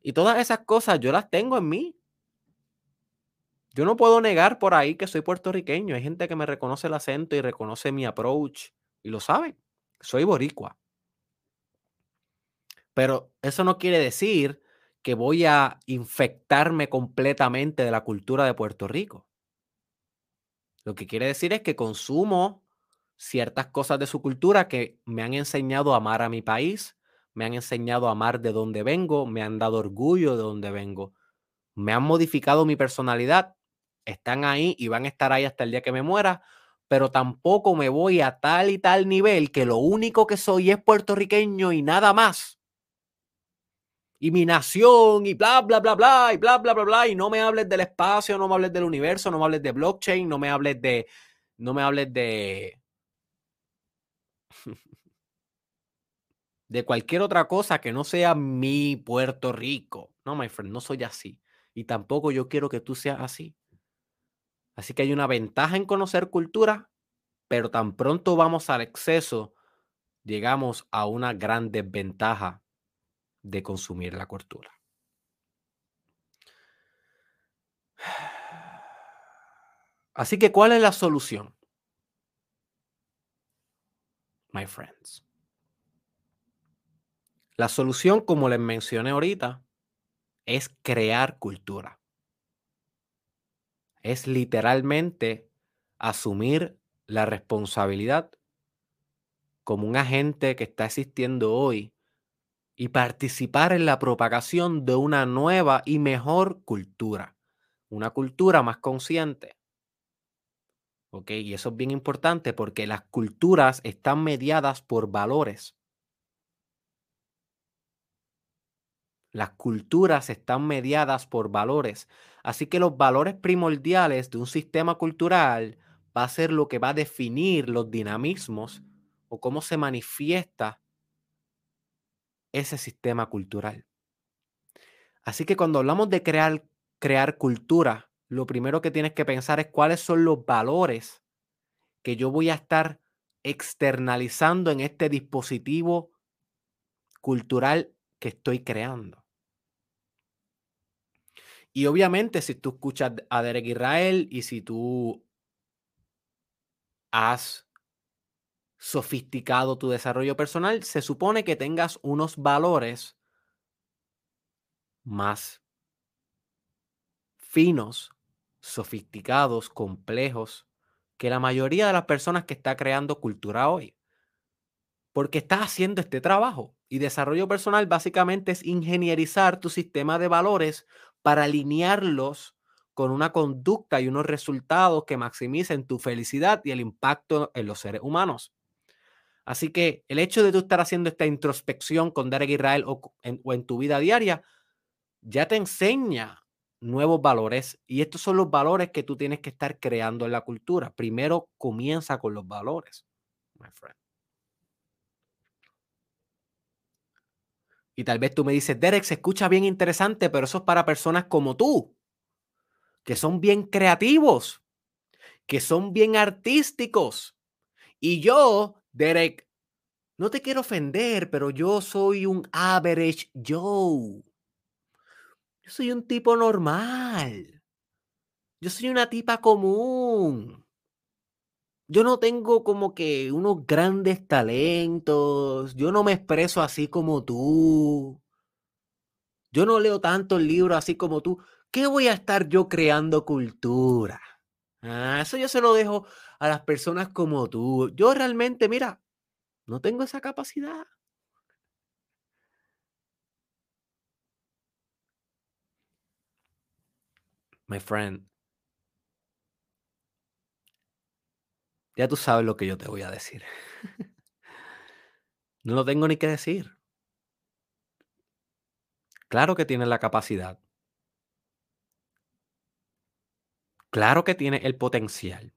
Y todas esas cosas yo las tengo en mí. Yo no puedo negar por ahí que soy puertorriqueño. Hay gente que me reconoce el acento y reconoce mi approach y lo saben. Soy boricua. Pero eso no quiere decir que voy a infectarme completamente de la cultura de Puerto Rico. Lo que quiere decir es que consumo ciertas cosas de su cultura que me han enseñado a amar a mi país, me han enseñado a amar de dónde vengo, me han dado orgullo de dónde vengo, me han modificado mi personalidad están ahí y van a estar ahí hasta el día que me muera, pero tampoco me voy a tal y tal nivel que lo único que soy es puertorriqueño y nada más. Y mi nación y bla, bla, bla, bla, y bla, bla, bla, bla, y no me hables del espacio, no me hables del universo, no me hables de blockchain, no me hables de, no me hables de, [laughs] de cualquier otra cosa que no sea mi Puerto Rico. No, my friend, no soy así. Y tampoco yo quiero que tú seas así. Así que hay una ventaja en conocer cultura, pero tan pronto vamos al exceso, llegamos a una gran desventaja de consumir la cultura. [sighs] Así que, ¿cuál es la solución? My friends. La solución, como les mencioné ahorita, es crear cultura. Es literalmente asumir la responsabilidad como un agente que está existiendo hoy y participar en la propagación de una nueva y mejor cultura, una cultura más consciente, ¿ok? Y eso es bien importante porque las culturas están mediadas por valores. Las culturas están mediadas por valores. Así que los valores primordiales de un sistema cultural va a ser lo que va a definir los dinamismos o cómo se manifiesta ese sistema cultural. Así que cuando hablamos de crear, crear cultura, lo primero que tienes que pensar es cuáles son los valores que yo voy a estar externalizando en este dispositivo cultural que estoy creando. Y obviamente si tú escuchas a Derek Israel y si tú has sofisticado tu desarrollo personal, se supone que tengas unos valores más finos sofisticados, complejos, que la mayoría de las personas que está creando cultura hoy. Porque está haciendo este trabajo. Y desarrollo personal básicamente es ingenierizar tu sistema de valores para alinearlos con una conducta y unos resultados que maximicen tu felicidad y el impacto en los seres humanos. Así que el hecho de tú estar haciendo esta introspección con Derek Israel o en, o tu vida diaria ya te enseña nuevos valores y estos son los valores que tú tienes que estar creando en la cultura. Primero comienza con los valores, my friend. Y tal vez tú me dices, Derek, se escucha bien interesante, pero eso es para personas como tú, que son bien creativos, que son bien artísticos. Y yo, Derek, no te quiero ofender, pero yo soy un average Joe. Yo soy un tipo normal. Yo soy una tipa común. Yo no tengo como que unos grandes talentos. Yo no me expreso así como tú. Yo no leo tantos libros así como tú. ¿Qué voy a estar yo creando cultura? Ah, eso yo se lo dejo a las personas como tú. Yo realmente, mira, no tengo esa capacidad. my friend, ya tú sabes lo que yo te voy a decir. [laughs] no lo tengo ni que decir. Claro que tienes la capacidad. Claro que tienes el potencial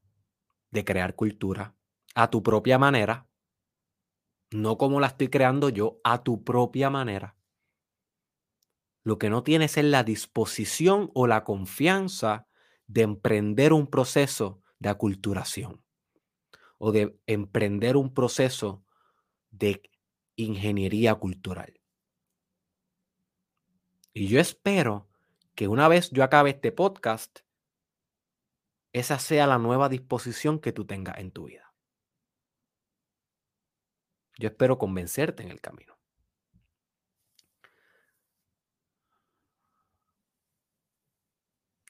de crear cultura a tu propia manera, no como la estoy creando yo, a tu propia manera. Lo que no tienes es la disposición o la confianza de emprender un proceso de aculturación o de emprender un proceso de ingeniería cultural. Y yo espero que una vez yo acabe este podcast, esa sea la nueva disposición que tú tengas en tu vida. Yo espero convencerte en el camino.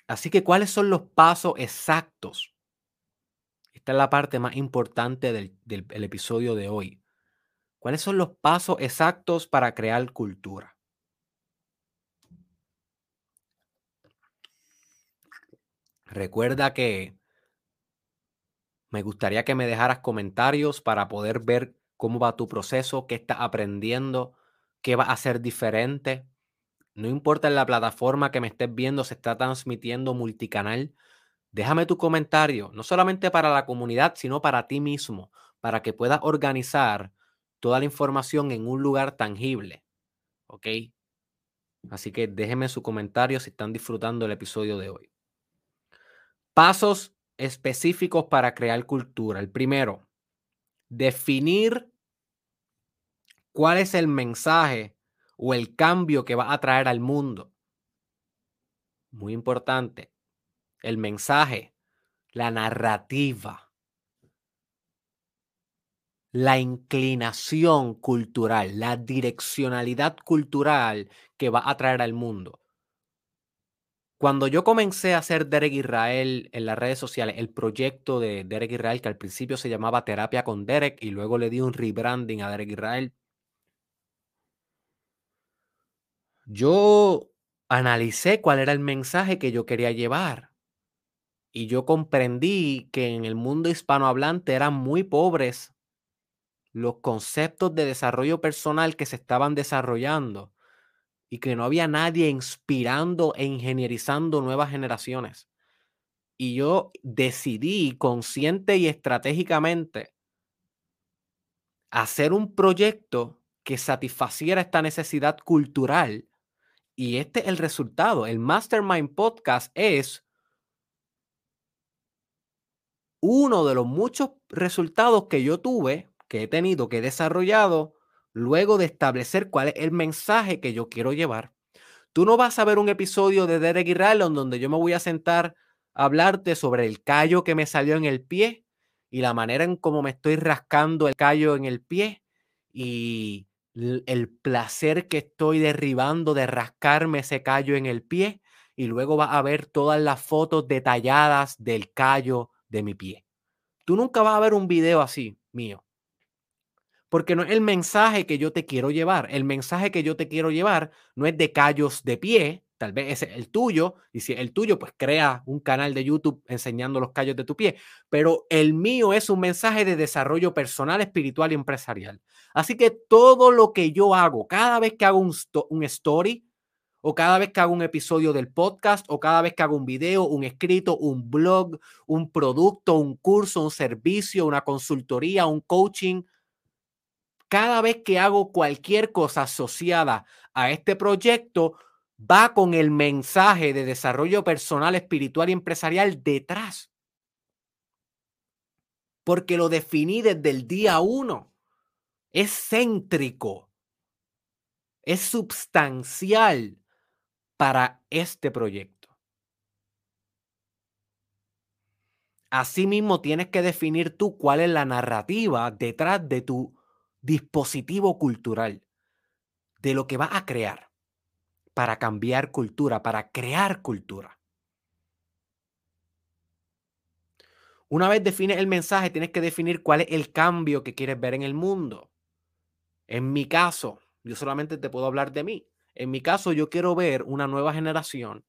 Así que, ¿cuáles son los pasos exactos? Es la parte más importante del, episodio de hoy. ¿Cuáles son los pasos exactos para crear cultura? Recuerda que me gustaría que me dejaras comentarios para poder ver cómo va tu proceso, qué estás aprendiendo, qué va a ser diferente. No importa en la plataforma que me estés viendo, se está transmitiendo multicanal. Déjame tu comentario, no solamente para la comunidad, sino para ti mismo, para que puedas organizar toda la información en un lugar tangible. ¿Ok? Así que déjenme su comentario si están disfrutando el episodio de hoy. Pasos específicos para crear cultura. El primero, definir cuál es el mensaje o el cambio que va a traer al mundo. Muy importante. El mensaje, la narrativa, la inclinación cultural, la direccionalidad cultural que va a traer al mundo. Cuando yo comencé a hacer Derek Israel en las redes sociales, el proyecto de Derek Israel, que al principio se llamaba Terapia con Derek y luego le di un rebranding a Derek Israel, yo analicé cuál era el mensaje que yo quería llevar. Y yo comprendí que en el mundo hispanohablante eran muy pobres los conceptos de desarrollo personal que se estaban desarrollando y que no había nadie inspirando e ingenierizando nuevas generaciones. Y yo decidí consciente y estratégicamente hacer un proyecto que satisfaciera esta necesidad cultural. Y este es el resultado. El Mastermind Podcast es uno de los muchos resultados que yo tuve, que he tenido, que he desarrollado luego de establecer cuál es el mensaje que yo quiero llevar. Tú no vas a ver un episodio de Derek Israel donde yo me voy a sentar a hablarte sobre el callo que me salió en el pie y la manera en cómo me estoy rascando el callo en el pie y el placer que estoy derribando de rascarme ese callo en el pie y luego vas a ver todas las fotos detalladas del callo de mi pie. Tú nunca vas a ver un video así mío porque no es el mensaje que yo te quiero llevar. El mensaje que yo te quiero llevar no es de callos de pie, tal vez es el tuyo, y si es el tuyo, pues crea un canal de YouTube enseñando los callos de tu pie, pero el mío es un mensaje de desarrollo personal, espiritual y empresarial. Así que todo lo que yo hago, cada vez que hago un, un story, o cada vez que hago un episodio del podcast, o cada vez que hago un video, un escrito, un blog, un producto, un curso, un servicio, una consultoría, un coaching, cada vez que hago cualquier cosa asociada a este proyecto, va con el mensaje de desarrollo personal, espiritual y empresarial detrás. Porque lo definí desde el día uno. Es céntrico. Es substancial para este proyecto. Asimismo, tienes que definir tú cuál es la narrativa detrás de tu dispositivo cultural de lo que va a crear para cambiar cultura, para crear cultura. Una vez defines el mensaje, tienes que definir cuál es el cambio que quieres ver en el mundo. En mi caso, yo solamente te puedo hablar de mí. En mi caso, yo quiero ver una nueva generación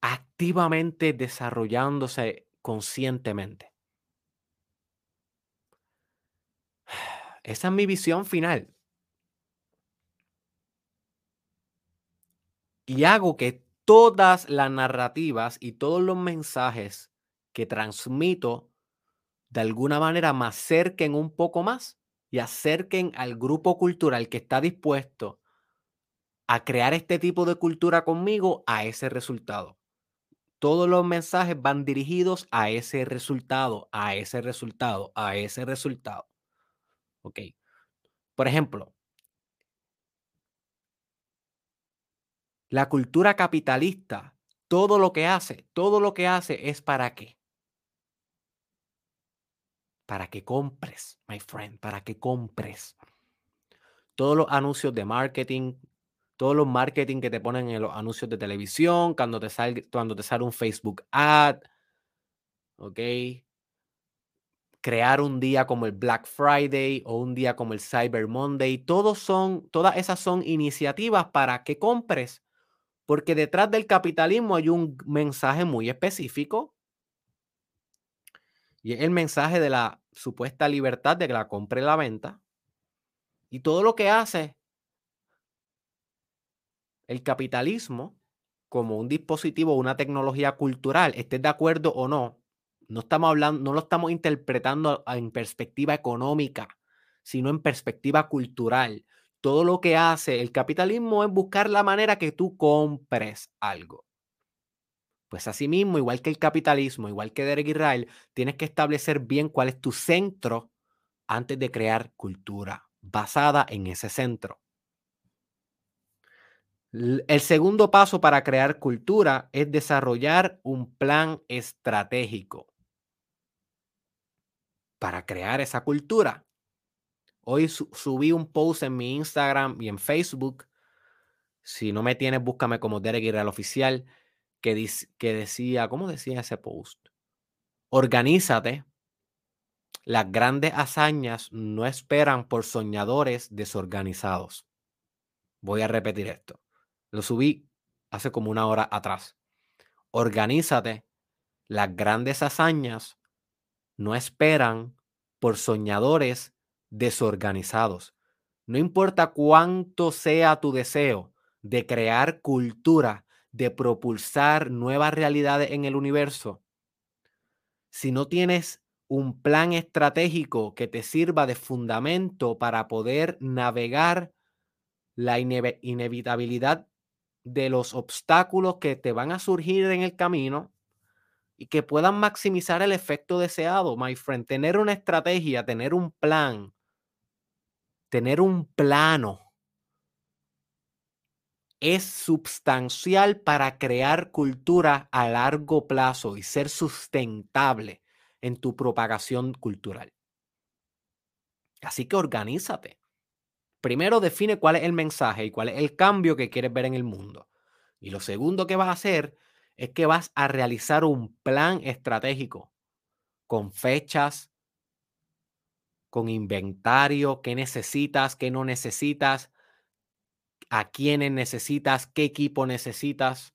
activamente desarrollándose conscientemente. [sighs] Esa es mi visión final. Y hago que todas las narrativas y todos los mensajes que transmito de alguna manera me acerquen un poco más y acerquen al grupo cultural que está dispuesto a crear este tipo de cultura conmigo a ese resultado. Todos los mensajes van dirigidos a ese resultado, a ese resultado, a ese resultado. Ok. Por ejemplo, la cultura capitalista, todo lo que hace, todo lo que hace es para qué? Para que compres, my friend, para que compres. Todos los anuncios de marketing, todos los marketing que te ponen en los anuncios de televisión, cuando te sale, cuando te sale un Facebook ad, ¿ok? crear un día como el Black Friday o un día como el Cyber Monday, todos son, todas esas son iniciativas para que compres, porque detrás del capitalismo hay un mensaje muy específico y es el mensaje de la supuesta libertad de que la compre y la venta. Y todo lo que hace el capitalismo como un dispositivo, una tecnología cultural, estés de acuerdo o no, no estamos hablando, no lo estamos interpretando en perspectiva económica, sino en perspectiva cultural. Todo lo que hace el capitalismo es buscar la manera que tú compres algo. Pues asimismo, igual que el capitalismo, igual que Derek Israel, tienes que establecer bien cuál es tu centro antes de crear cultura basada en ese centro. El segundo paso para crear cultura es desarrollar un plan estratégico para crear esa cultura. Hoy subí un post en mi Instagram y en Facebook. Si no me tienes, búscame como Derek Israel Oficial, que, que decía, ¿cómo decía ese post? Organízate. Las grandes hazañas no esperan por soñadores desorganizados. Voy a repetir esto. Lo subí hace como una hora atrás. Organízate. Las grandes hazañas no esperan por soñadores desorganizados. No importa cuánto sea tu deseo de crear cultura, de propulsar nuevas realidades en el universo, si no tienes un plan estratégico que te sirva de fundamento para poder navegar la inevitabilidad de los obstáculos que te van a surgir en el camino y que puedan maximizar el efecto deseado, my friend. Tener una estrategia, tener un plan, tener un plano es sustancial para crear cultura a largo plazo y ser sustentable en tu propagación cultural. Así que organízate. Primero define cuál es el mensaje y cuál es el cambio que quieres ver en el mundo. Y lo segundo que vas a hacer es que vas a realizar un plan estratégico con fechas, con inventario, qué necesitas, qué no necesitas, a quiénes necesitas, qué equipo necesitas,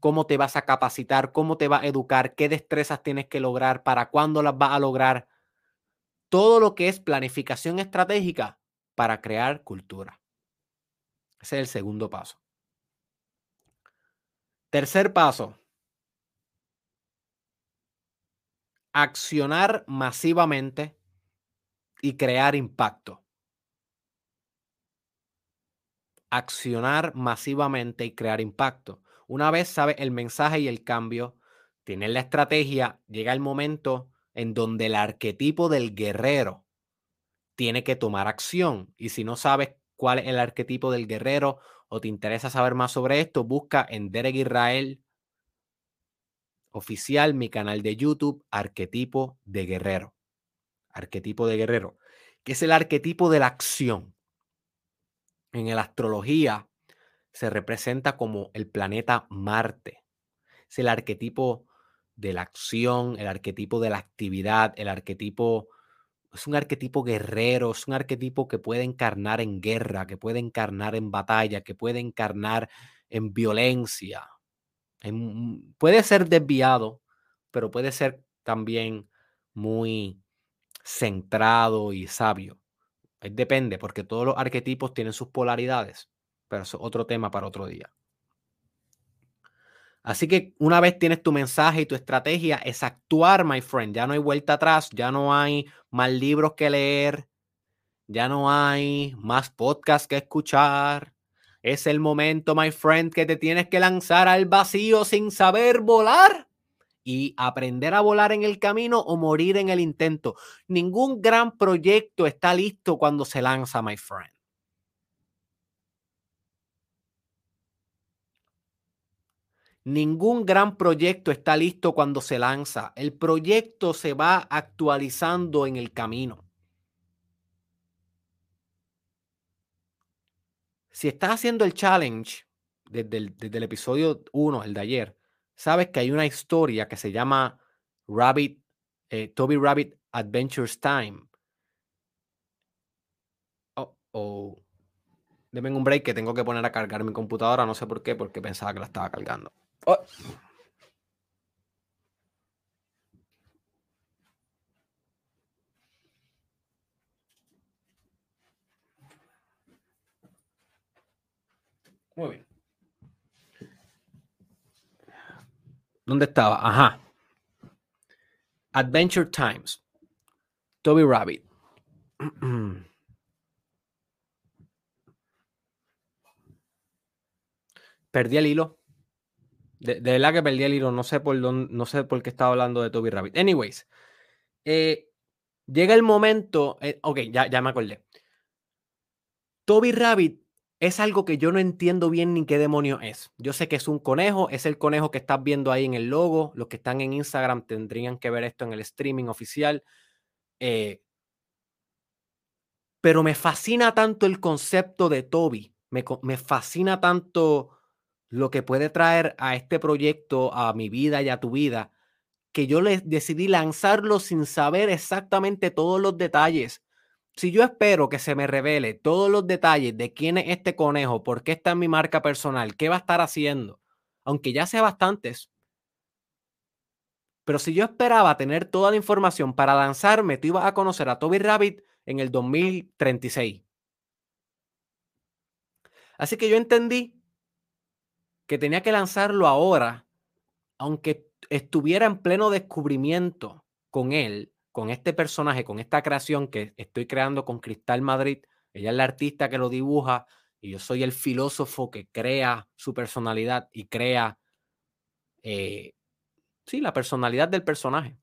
cómo te vas a capacitar, cómo te vas a educar, qué destrezas tienes que lograr, para cuándo las vas a lograr todo lo que es planificación estratégica para crear cultura. Ese es el segundo paso. Tercer paso. Accionar masivamente y crear impacto. Accionar masivamente y crear impacto. Una vez sabes el mensaje y el cambio, tienes la estrategia, llega el momento en donde el arquetipo del guerrero tiene que tomar acción. Y si no sabes cuál es el arquetipo del guerrero o te interesa saber más sobre esto, busca en Derek Israel oficial mi canal de YouTube, arquetipo de guerrero. Arquetipo de guerrero, que es el arquetipo de la acción. En la astrología se representa como el planeta Marte. Es el arquetipo de la acción, el arquetipo de la actividad, el arquetipo, es un arquetipo guerrero, es un arquetipo que puede encarnar en guerra, que puede encarnar en batalla, que puede encarnar en violencia. puede ser desviado, pero puede ser también muy centrado y sabio. Depende, porque todos los arquetipos tienen sus polaridades, pero es otro tema para otro día. Así que una vez tienes tu mensaje y tu estrategia, es actuar, my friend. Ya no hay vuelta atrás, ya no hay más libros que leer, ya no hay más podcasts que escuchar. Es el momento, my friend, que te tienes que lanzar al vacío sin saber volar y aprender a volar en el camino o morir en el intento. Ningún gran proyecto está listo cuando se lanza, my friend. Ningún gran proyecto está listo cuando se lanza. El proyecto se va actualizando en el camino. Si estás haciendo el challenge desde el, episodio 1, el de ayer, sabes que hay una historia que se llama Rabbit, eh, Toby Rabbit Adventures Time. Oh, oh. Deme un break que tengo que poner a cargar mi computadora, no sé por qué, porque pensaba que la estaba cargando. Oh. Muy bien. ¿Dónde estaba? Ajá. Adventure Times. Toby Rabbit. [clears throat] Perdí el hilo. De, verdad que perdí el hilo. No sé por dónde, no sé por qué estaba hablando de Toby Rabbit. Anyways, eh, llega el momento. Eh, ok, ya, ya me acordé. Toby Rabbit es algo que yo no entiendo bien ni qué demonio es. Yo sé que es un conejo, es el conejo que estás viendo ahí en el logo. Los que están en Instagram tendrían que ver esto en el streaming oficial. Eh, pero me fascina tanto el concepto de Toby. Me, me, fascina tanto lo que puede traer a este proyecto, a mi vida y a tu vida, que yo le decidí lanzarlo sin saber exactamente todos los detalles si yo espero que se me revele todos los detalles de quién es este conejo, por qué está en mi marca personal, qué va a estar haciendo, aunque ya sea bastantes, pero si yo esperaba tener toda la información para lanzarme, tú ibas a conocer a Toby Rabbit en el 2036. Así que yo entendí que tenía que lanzarlo ahora, aunque estuviera en pleno descubrimiento con él, con este personaje, con esta creación que estoy creando con Cristal Madrid, ella es la artista que lo dibuja y yo soy el filósofo que crea su personalidad y crea, eh, sí, la personalidad del personaje.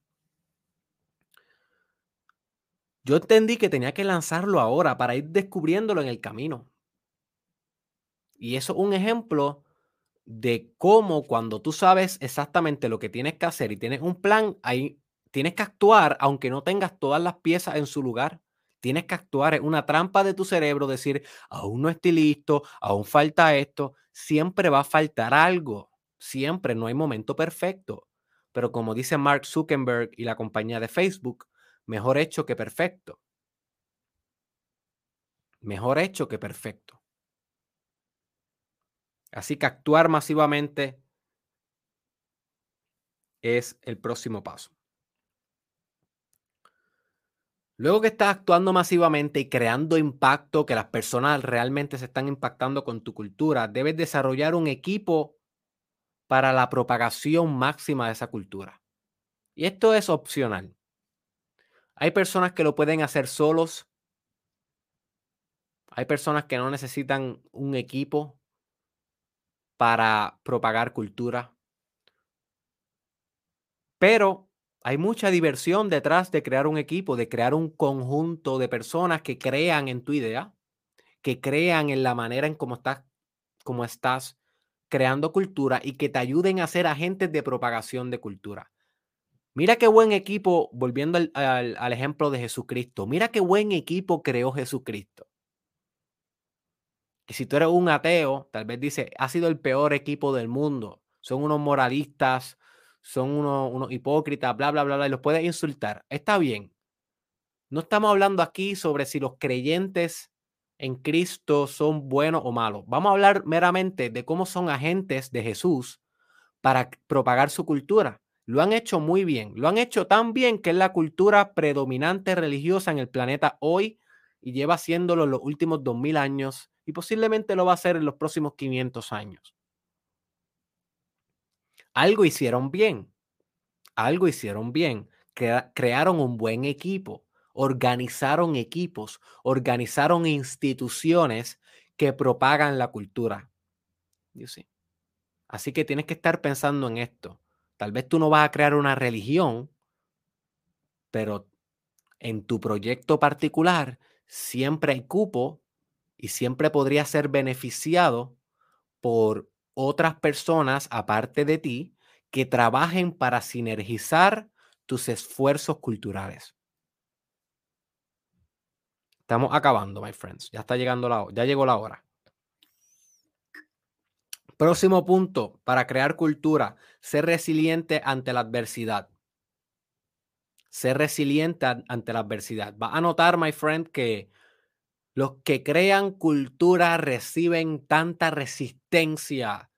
Yo entendí que tenía que lanzarlo ahora para ir descubriéndolo en el camino. Y eso es un ejemplo de cómo cuando tú sabes exactamente lo que tienes que hacer y tienes un plan, hay tienes que actuar aunque no tengas todas las piezas en su lugar. Tienes que actuar, es una trampa de tu cerebro decir, aún no estoy listo, aún falta esto, siempre va a faltar algo, siempre, no hay momento perfecto. Pero como dice Mark Zuckerberg y la compañía de Facebook, mejor hecho que perfecto. Mejor hecho que perfecto. Así que actuar masivamente es el próximo paso. Luego que estás actuando masivamente y creando impacto, que las personas realmente se están impactando con tu cultura, debes desarrollar un equipo para la propagación máxima de esa cultura. Y esto es opcional. Hay personas que lo pueden hacer solos. Hay personas que no necesitan un equipo para propagar cultura. Pero hay mucha diversión detrás de crear un equipo, de crear un conjunto de personas que crean en tu idea, que crean en la manera en cómo estás, cómo estás creando cultura y que te ayuden a ser agentes de propagación de cultura. Mira qué buen equipo, volviendo al, al ejemplo de Jesucristo, mira qué buen equipo creó Jesucristo. Y si tú eres un ateo, tal vez dice, ha sido el peor equipo del mundo. Son unos moralistas, son unos, hipócritas, bla, bla, bla, bla, y los puedes insultar. Está bien. No estamos hablando aquí sobre si los creyentes en Cristo son buenos o malos. Vamos a hablar meramente de cómo son agentes de Jesús para propagar su cultura. Lo han hecho muy bien. Lo han hecho tan bien que es la cultura predominante religiosa en el planeta hoy y lleva haciéndolo los últimos 2000 años y posiblemente lo va a hacer en los próximos 500 años algo hicieron bien. Algo hicieron bien. crearon un buen equipo, organizaron equipos, organizaron instituciones que propagan la cultura. Así que tienes que estar pensando en esto. Tal vez tú no vas a crear una religión, pero en tu proyecto particular siempre hay cupo y siempre podría ser beneficiado por otras personas aparte de ti que trabajen para sinergizar tus esfuerzos culturales. Estamos acabando, my friends. Ya está llegando la ya llegó la hora. Próximo punto para crear cultura, ser resiliente ante la adversidad. Ser resiliente ante la adversidad. Va a notar, my friend, que los que crean cultura reciben tanta resistencia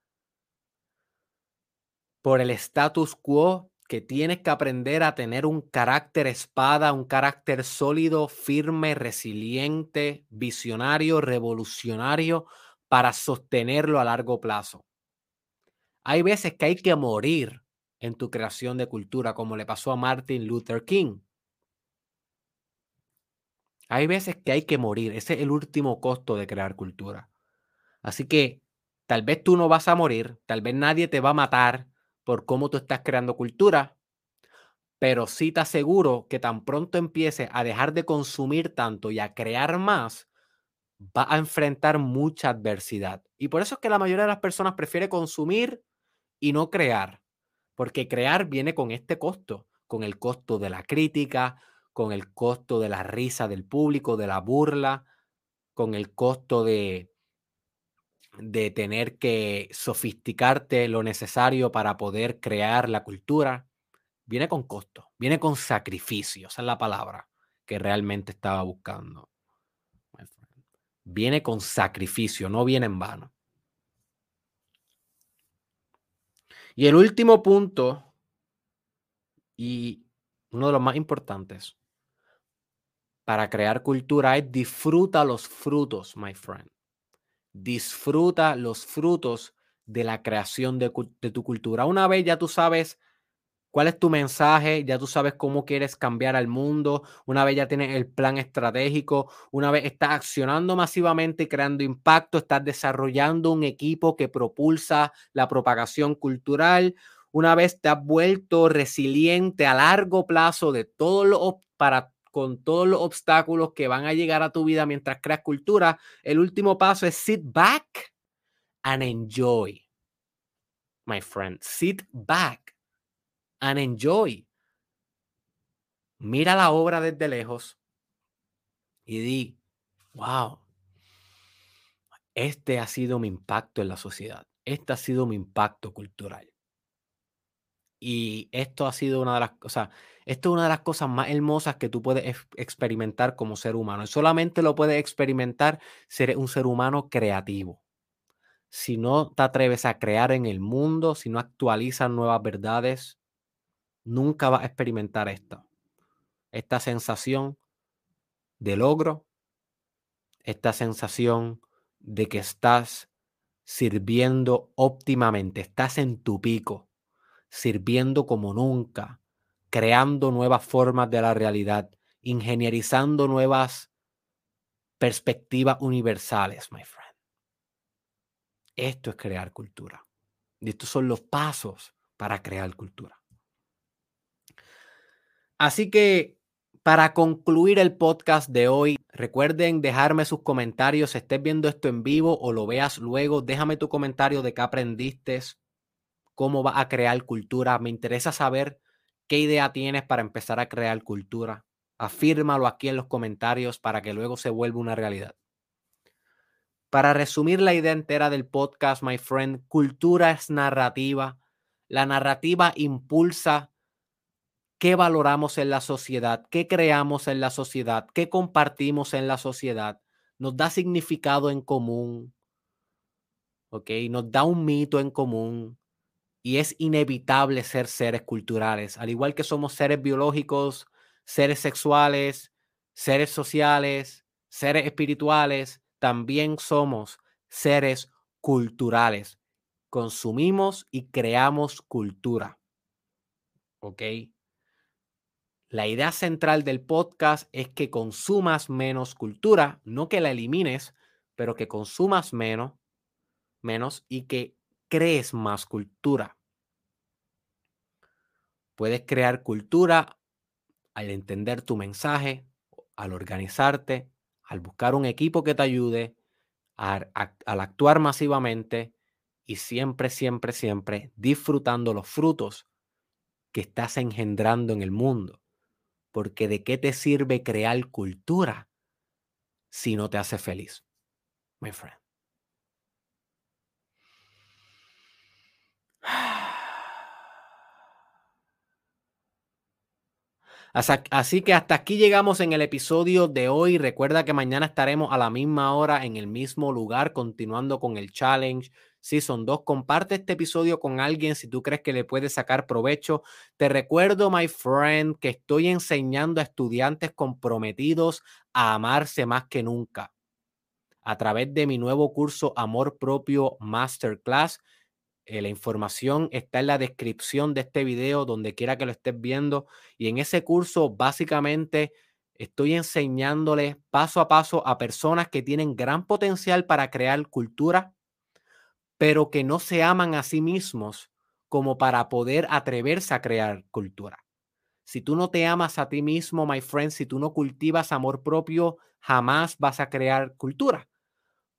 por el status quo que tienes que aprender a tener un carácter espada, un carácter sólido, firme, resiliente, visionario, revolucionario para sostenerlo a largo plazo. Hay veces que hay que morir en tu creación de cultura, como le pasó a Martin Luther King. Hay veces que hay que morir. Ese es el último costo de crear cultura. Así que Tal vez tú no vas a morir, tal vez nadie te va a matar por cómo tú estás creando cultura, pero sí te aseguro que tan pronto empieces a dejar de consumir tanto y a crear más, va a enfrentar mucha adversidad. Y por eso es que la mayoría de las personas prefiere consumir y no crear, porque crear viene con este costo, con el costo de la crítica, con el costo de la risa del público, de la burla, con el costo de, de tener que sofisticarte lo necesario para poder crear la cultura. Viene con costo, viene con sacrificio, esa es la palabra que realmente estaba buscando. Viene con sacrificio, no viene en vano. Y el último punto, y uno de los más importantes para crear cultura es disfruta los frutos, my friend. Disfruta los frutos de la creación de, tu cultura. Una vez ya tú sabes ¿Cuál es tu mensaje? Ya tú sabes cómo quieres cambiar al mundo. Una vez ya tienes el plan estratégico, una vez estás accionando masivamente y creando impacto, estás desarrollando un equipo que propulsa la propagación cultural. Una vez te has vuelto resiliente a largo plazo de todo lo para con todos los obstáculos que van a llegar a tu vida mientras creas cultura, el último paso es sit back and enjoy. My friend, sit back and enjoy. Mira la obra desde lejos y di, wow, este ha sido mi impacto en la sociedad, este ha sido mi impacto cultural. Y esto ha sido una de las cosas, esto es una de las cosas más hermosas que tú puedes experimentar como ser humano. Y solamente lo puedes experimentar ser un ser humano creativo. Si no te atreves a crear en el mundo, si no actualizas nuevas verdades, nunca vas a experimentar esto. Esta sensación de logro, esta sensación de que estás sirviendo óptimamente, estás en tu pico, sirviendo como nunca, creando nuevas formas de la realidad, ingenierizando nuevas perspectivas universales, my friend. Esto es crear cultura. Y estos son los pasos para crear cultura. Así que para concluir el podcast de hoy, recuerden dejarme sus comentarios. Si estés viendo esto en vivo o lo veas luego, déjame tu comentario de qué aprendiste, cómo vas a crear cultura. Me interesa saber qué idea tienes para empezar a crear cultura. Afírmalo aquí en los comentarios para que luego se vuelva una realidad. Para resumir la idea entera del podcast, my friend, cultura es narrativa. La narrativa impulsa qué valoramos en la sociedad, qué creamos en la sociedad, qué compartimos en la sociedad, nos da significado en común, ¿ok? Nos da un mito en común y es inevitable ser seres culturales, al igual que somos seres biológicos, seres sexuales, seres sociales, seres espirituales, también somos seres culturales. Consumimos y creamos cultura. ¿Ok? La idea central del podcast es que consumas menos cultura, no que la elimines, pero que consumas menos, menos y que crees más cultura. Puedes crear cultura al entender tu mensaje, al organizarte, al buscar un equipo que te ayude, al, al actuar masivamente y siempre, siempre, siempre disfrutando los frutos que estás engendrando en el mundo. Porque de qué te sirve crear cultura si no te hace feliz, my friend. Así que hasta aquí llegamos en el episodio de hoy. Recuerda que mañana estaremos a la misma hora en el mismo lugar continuando con el challenge son dos Comparte este episodio con alguien si tú crees que le puede sacar provecho. Te recuerdo, my friend, que estoy enseñando a estudiantes comprometidos a amarse más que nunca a través de mi nuevo curso Amor Propio Masterclass. Eh, la información está en la descripción de este video, donde quiera que lo estés viendo. Y en ese curso, básicamente, estoy enseñándole paso a paso a personas que tienen gran potencial para crear cultura pero que no se aman a sí mismos como para poder atreverse a crear cultura. Si tú no te amas a ti mismo, my friend, si tú no cultivas amor propio, jamás vas a crear cultura,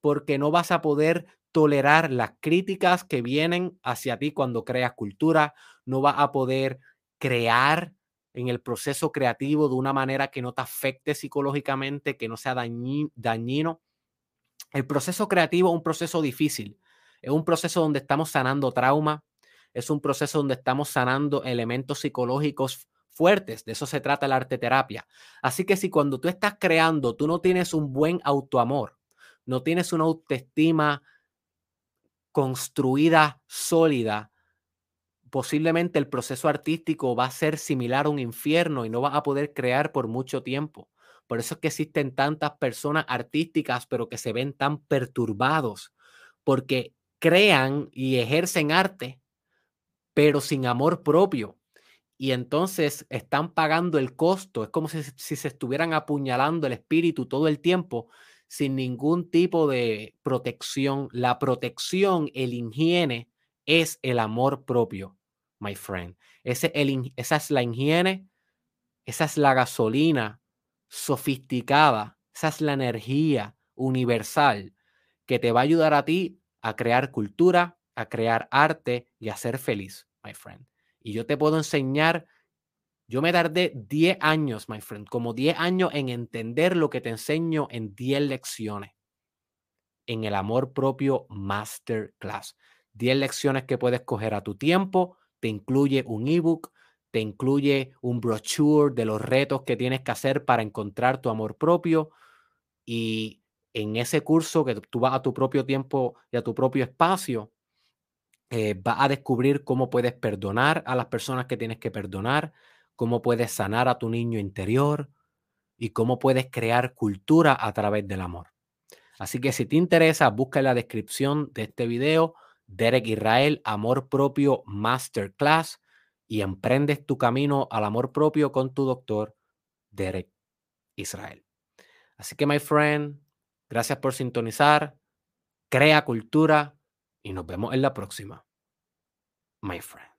porque no vas a poder tolerar las críticas que vienen hacia ti cuando creas cultura, no vas a poder crear en el proceso creativo de una manera que no te afecte psicológicamente, que no sea dañino. El proceso creativo es un proceso difícil, es un proceso donde estamos sanando trauma, es un proceso donde estamos sanando elementos psicológicos fuertes. De eso se trata la arte terapia. Así que si cuando tú estás creando, tú no tienes un buen autoamor, no tienes una autoestima construida, sólida, posiblemente el proceso artístico va a ser similar a un infierno y no vas a poder crear por mucho tiempo. Por eso es que existen tantas personas artísticas, pero que se ven tan perturbados, porque crean y ejercen arte, pero sin amor propio y entonces están pagando el costo. Es como si, se estuvieran apuñalando el espíritu todo el tiempo sin ningún tipo de protección. La protección, el higiene, es el amor propio, my friend. Ese, el, esa es la higiene, esa es la gasolina sofisticada, esa es la energía universal que te va a ayudar a ti a crear cultura, a crear arte y a ser feliz, my friend. Y yo te puedo enseñar, yo me tardé 10 años, my friend, como 10 años en entender lo que te enseño en 10 lecciones en el amor propio masterclass. 10 lecciones que puedes coger a tu tiempo, te incluye un ebook, te incluye un brochure de los retos que tienes que hacer para encontrar tu amor propio y en ese curso que tú vas a tu propio tiempo y a tu propio espacio, eh, va a descubrir cómo puedes perdonar a las personas que tienes que perdonar, cómo puedes sanar a tu niño interior y cómo puedes crear cultura a través del amor. Así que si te interesa, busca en la descripción de este video Derek Israel, Amor Propio Masterclass y emprendes tu camino al amor propio con tu doctor Derek Israel. Así que, my friend, gracias por sintonizar. Crea cultura y nos vemos en la próxima, my friend.